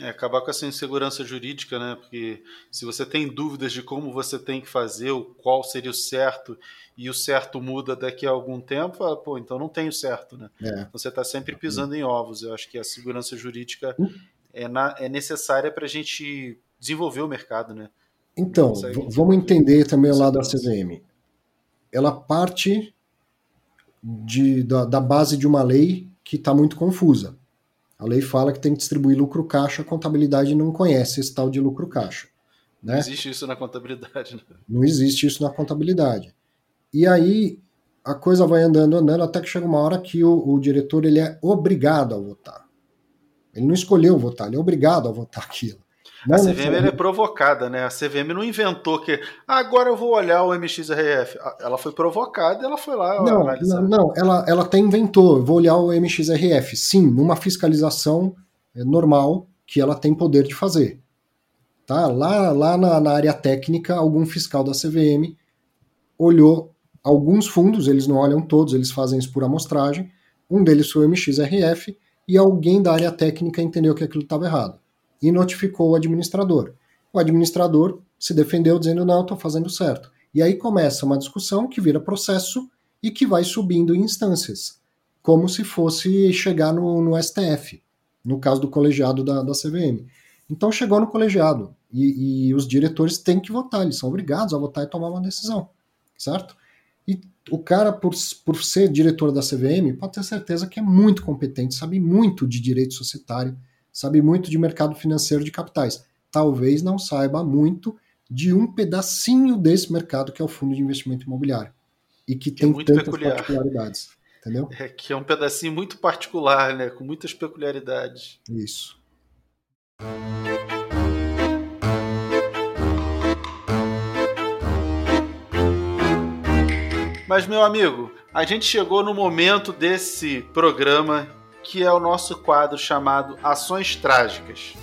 S5: É, acabar com essa insegurança jurídica, né? Porque se você tem dúvidas de como você tem que fazer, o qual seria o certo, e o certo muda daqui a algum tempo, fala, pô, então não tem o certo, né?
S8: É.
S5: Você está sempre pisando em ovos. Eu acho que a segurança jurídica é, na, é necessária para a gente desenvolver o mercado, né?
S8: Então, vamos entender também o lado da. CVM. Ela parte de, da, da base de uma lei que está muito confusa. A lei fala que tem que distribuir lucro caixa, a contabilidade não conhece esse tal de lucro caixa.
S5: Não
S8: Né?
S5: existe isso na contabilidade. Né?
S8: Não existe isso na contabilidade. E aí a coisa vai andando, andando, até que chega uma hora que o, o diretor ele é obrigado a votar. Ele não escolheu votar, ele é obrigado a votar *laughs* aquilo.
S5: A
S8: Não
S5: CVM
S8: necessariamente-
S5: ela é provocada, né? A CVM não inventou que "Ah, agora eu vou olhar o MXRF. Ela foi provocada e ela foi lá
S8: Não,
S5: analisar.
S8: não, não, ela, ela até inventou. Eu vou olhar o MXRF. Sim, numa fiscalização é, normal que ela tem poder de fazer. Tá? Lá, lá na, na área técnica, algum fiscal da CVM olhou alguns fundos, eles não olham todos, eles fazem isso por amostragem. Um deles foi o MXRF e alguém da área técnica entendeu que aquilo estava errado e notificou o administrador. O administrador se defendeu dizendo: não, estou fazendo certo. E aí começa uma discussão que vira processo e que vai subindo em instâncias, como se fosse chegar no, no STF, no caso do colegiado da, da CVM. Então chegou no colegiado e, e os diretores têm que votar, eles são obrigados a votar e tomar uma decisão, certo? E o cara, por, por ser diretor da CVM, pode ter certeza que é muito competente, sabe muito de direito societário, sabe muito de mercado financeiro de capitais. Talvez não saiba muito de um pedacinho desse mercado que é o fundo de investimento imobiliário. E que,
S5: Que é
S8: tem
S5: muito
S8: tantas
S5: peculiar.
S8: particularidades. Entendeu?
S5: É que é um pedacinho muito particular, né? Com muitas peculiaridades.
S8: Isso.
S5: Mas, meu amigo, a gente chegou no momento desse programa que é o nosso quadro chamado Ações Trágicas.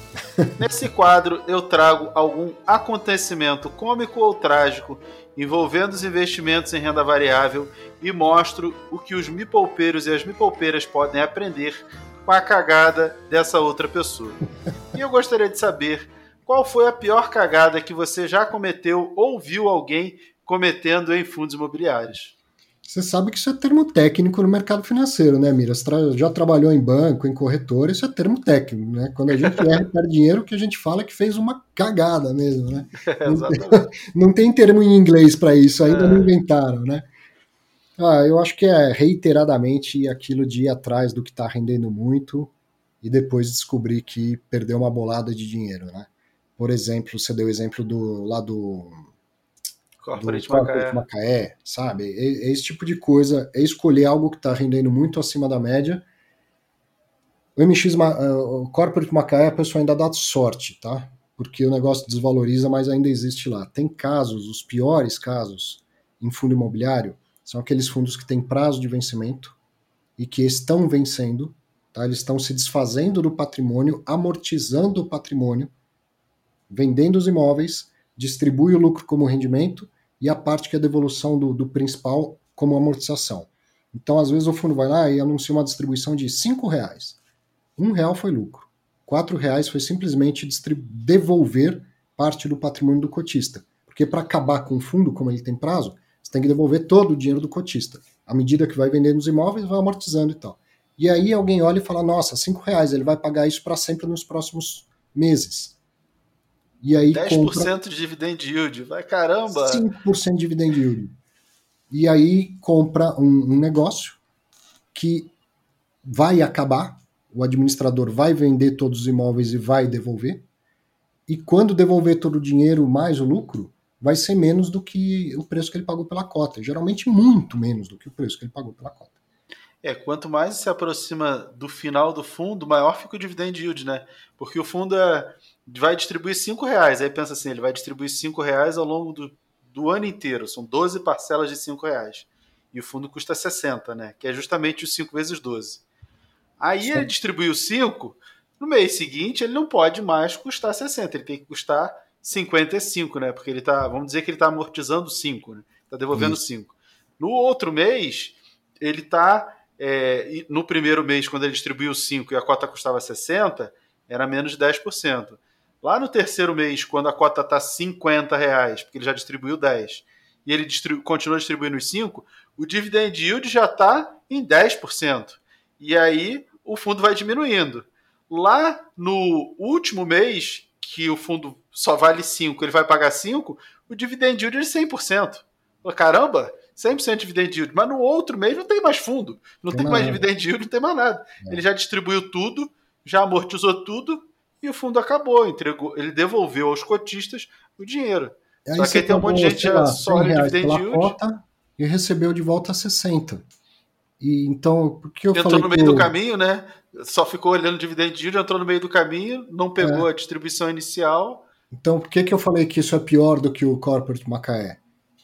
S5: Nesse quadro, eu trago algum acontecimento cômico ou trágico envolvendo os investimentos em renda variável e mostro o que os mipoupeiros e as mipoupeiras podem aprender com a cagada dessa outra pessoa. E eu gostaria de saber qual foi a pior cagada que você já cometeu ou viu alguém cometendo em fundos imobiliários.
S8: Você sabe que isso é termo técnico no mercado financeiro, né, Mira? Você tra- já trabalhou em banco, em corretora, isso é termo técnico, né? Quando a gente *laughs* erra perde dinheiro, o que a gente fala é que fez uma cagada mesmo, né? *laughs*
S5: Exatamente. *laughs*
S8: Não tem termo em inglês para isso, ainda
S5: É.
S8: não inventaram, né? Ah, eu acho que é reiteradamente aquilo de ir atrás do que está rendendo muito e depois descobrir que perdeu uma bolada de dinheiro, né? Por exemplo, você deu o exemplo do lá do
S5: Corporate
S8: do Corporate
S5: Macaé.
S8: Macaé, sabe? É, é esse tipo de coisa, é escolher algo que está rendendo muito acima da média. O MX, eh, o Corporate Macaé, a pessoa ainda dá sorte, tá? Porque o negócio desvaloriza, mas ainda existe lá. Tem casos, os piores casos em fundo imobiliário, são aqueles fundos que têm prazo de vencimento e que estão vencendo, tá? Eles estão se desfazendo do patrimônio, amortizando o patrimônio, vendendo os imóveis, distribui o lucro como rendimento e a parte que é devolução do, do principal como amortização. Então, às vezes, o fundo vai lá e anuncia uma distribuição de cinco reais. Um real foi lucro. Quatro reais foi simplesmente devolver parte do patrimônio do cotista. Porque para acabar com o fundo, como ele tem prazo, você tem que devolver todo o dinheiro do cotista. À medida que vai vendendo os imóveis, vai amortizando e tal. E aí alguém olha e fala, nossa, cinco reais, ele vai pagar isso para sempre nos próximos meses. E aí compra
S5: 10% de dividend yield. Vai caramba!
S8: 5% de dividend yield. E aí compra um, um negócio que vai acabar, o administrador vai vender todos os imóveis e vai devolver. E quando devolver todo o dinheiro mais o lucro, vai ser menos do que o preço que ele pagou pela cota. Geralmente muito menos do que o preço que ele pagou pela cota.
S5: É, quanto mais se aproxima do final do fundo, maior fica o dividend yield, né? Porque o fundo é, vai distribuir 5 reais. Aí pensa assim, ele vai distribuir 5 reais ao longo do, do ano inteiro. São 12 parcelas de 5 reais. E o fundo custa 60, né? Que é justamente os 5 vezes 12. Aí
S8: Sim.
S5: ele distribuiu 5, no mês seguinte ele não pode mais custar 60, ele tem que custar 55, né? Porque ele tá, vamos dizer que ele está amortizando 5, né? Está devolvendo
S8: Isso.
S5: 5. No outro mês, ele está é, no primeiro mês, quando ele distribuiu 5 e a cota custava 60, era menos de 10%. Lá no terceiro mês, quando a cota está 50 reais, porque ele já distribuiu 10, e ele distribu continua distribuindo os 5, o dividend yield já está em 10%. E aí o fundo vai diminuindo. Lá no último mês, que o fundo só vale 5, ele vai pagar 5, o dividend yield é 100%. Caramba, 100% de dividend yield. Mas no outro mês não tem mais fundo, não tem, tem mais dividend yield, não tem mais nada. É. Ele já distribuiu tudo, já amortizou tudo e o fundo acabou, entregou, ele devolveu aos cotistas o dinheiro.
S8: Aí Só que aí tem um monte de gente já só dividend yield. Cota e recebeu de volta 60. E então, porque eu
S5: entrou no meio do caminho, né? Só ficou olhando o dividend yield, entrou no meio do caminho, não pegou é. a distribuição inicial.
S8: Então, por que, que eu falei que isso é pior do que o corporate Macaé?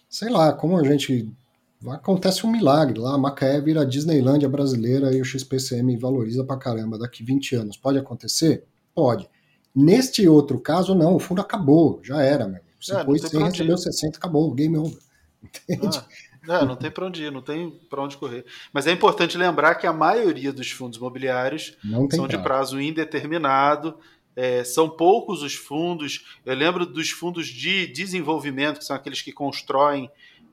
S8: Sei lá, como a gente acontece um milagre lá, Macaé vira Disneylândia brasileira e o XPCM valoriza pra caramba daqui 20 anos. Pode acontecer? Pode. Neste outro caso, não, o fundo acabou, já era, meu. Você é, pôs 100, recebeu 60, acabou, game over. *laughs* Entende?
S5: Ah, não, não tem para onde ir, não tem para onde correr. Mas é importante lembrar que a maioria dos fundos imobiliários são prazo. de prazo indeterminado. É, são poucos os fundos. Eu lembro dos fundos de desenvolvimento, que são aqueles que constroem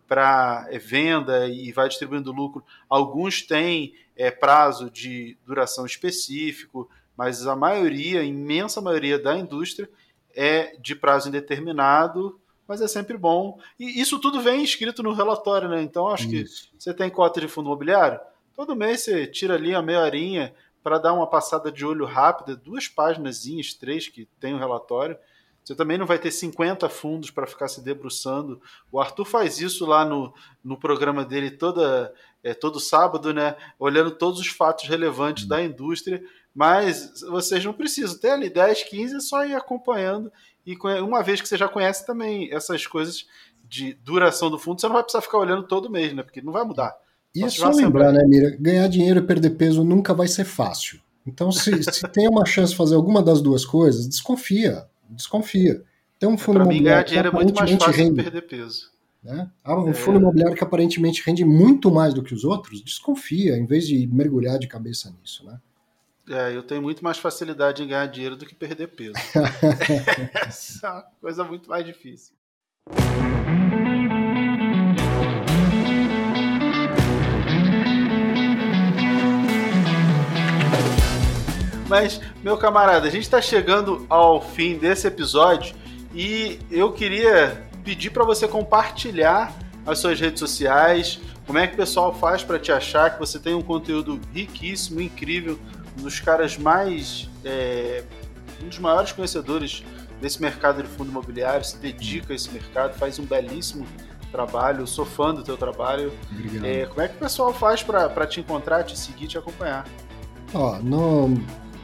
S5: para é, venda e vai distribuindo lucro. Alguns têm é, prazo de duração específico, mas a maioria, a imensa maioria da indústria é de prazo indeterminado, mas é sempre bom. E isso tudo vem escrito no relatório, né? Então acho isso. que você tem cota de fundo imobiliário, todo mês você tira ali a meia horinha para dar uma passada de olho rápida, duas páginas, três que tem o relatório. Você também não vai ter 50 fundos para ficar se debruçando. O Arthur faz isso lá no, no programa dele toda, é, todo sábado, né? Olhando todos os fatos relevantes da indústria. Mas vocês não precisam. Tem ali 10, 15, é só ir acompanhando. E uma vez que você já conhece também essas coisas de duração do fundo, você não vai precisar ficar olhando todo mês, né? Porque não vai mudar.
S8: E é só lembrar, né, Mira? Ganhar dinheiro e perder peso nunca vai ser fácil. Então, se, *laughs* se tem uma chance de fazer alguma das duas coisas, desconfia. Desconfia. Tem um fundo
S5: imobiliário. ganhar dinheiro é muito mais fácil rende, que perder peso.
S8: Né? Ah, um é... fundo imobiliário que aparentemente rende muito mais do que os outros, desconfia, em vez de mergulhar de cabeça nisso, né?
S5: É, eu tenho muito mais facilidade em ganhar dinheiro do que perder peso. *laughs* Essa é uma coisa muito mais difícil. Mas, meu camarada, a gente está chegando ao fim desse episódio e eu queria pedir para você compartilhar as suas redes sociais, como é que o pessoal faz para te achar, que você tem um conteúdo riquíssimo, incrível, um dos caras mais. É, um dos maiores conhecedores desse mercado de fundo imobiliário, se dedica a esse mercado, faz um belíssimo trabalho, sou fã do teu trabalho. É, como é que o pessoal faz para te encontrar, te seguir, te acompanhar?
S8: Ó, no,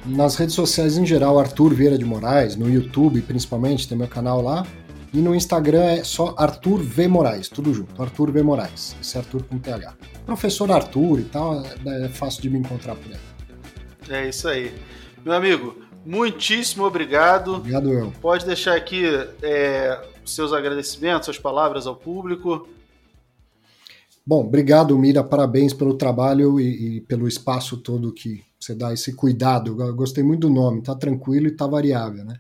S8: nas redes sociais em geral, Arthur Vieira de Moraes, no YouTube principalmente, tem meu canal lá. E no Instagram é só Arthur V Moraes, tudo junto, Arthur V Moraes. Esse é Arthur com TH. Professor Arthur e tal, é, é fácil de me encontrar por aí.
S5: É isso aí. Meu amigo, muitíssimo obrigado.
S8: Obrigado, eu.
S5: Pode deixar aqui é, seus agradecimentos, suas palavras ao público.
S8: Bom, obrigado, Mira. Parabéns pelo trabalho e, e pelo espaço todo que você dá esse cuidado. Eu gostei muito do nome, tá tranquilo e tá variável, né?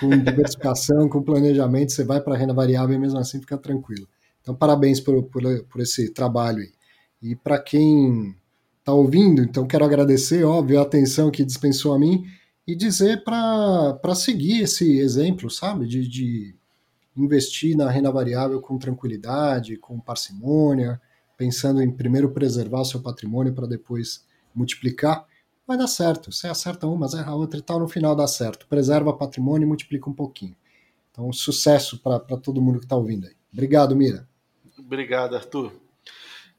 S8: Com *laughs* diversificação, com planejamento, você vai para a renda variável e mesmo assim fica tranquilo. Então, parabéns por, por, por esse trabalho. E para quem está ouvindo, então quero agradecer, óbvio, a atenção que dispensou a mim e dizer para seguir esse exemplo, sabe? De, de investir na renda variável com tranquilidade, com parcimônia, pensando em primeiro preservar seu patrimônio para depois multiplicar vai dar certo. Você acerta uma, mas erra outra e tal, no final dá certo. Preserva patrimônio e multiplica um pouquinho. Então, sucesso para todo mundo que está ouvindo aí. Obrigado, Mira.
S5: Obrigado, Arthur.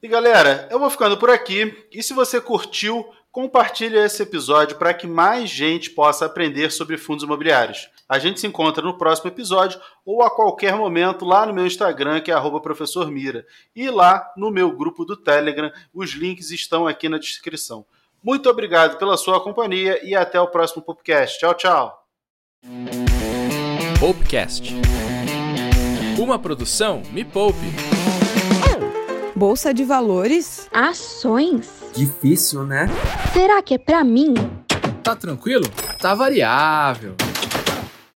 S5: E galera, eu vou ficando por aqui. E se você curtiu, compartilhe esse episódio para que mais gente possa aprender sobre fundos imobiliários. A gente se encontra no próximo episódio ou a qualquer momento lá no meu Instagram, que é @professormira, e lá no meu grupo do Telegram. Os links estão aqui na descrição. Muito obrigado pela sua companhia e até o próximo podcast. Tchau, tchau.
S1: Popcast. Uma produção Me Poupe.
S7: Bolsa de valores?
S3: Ações?
S1: Difícil, né?
S3: Será que é para mim?
S1: Tá tranquilo? Tá variável.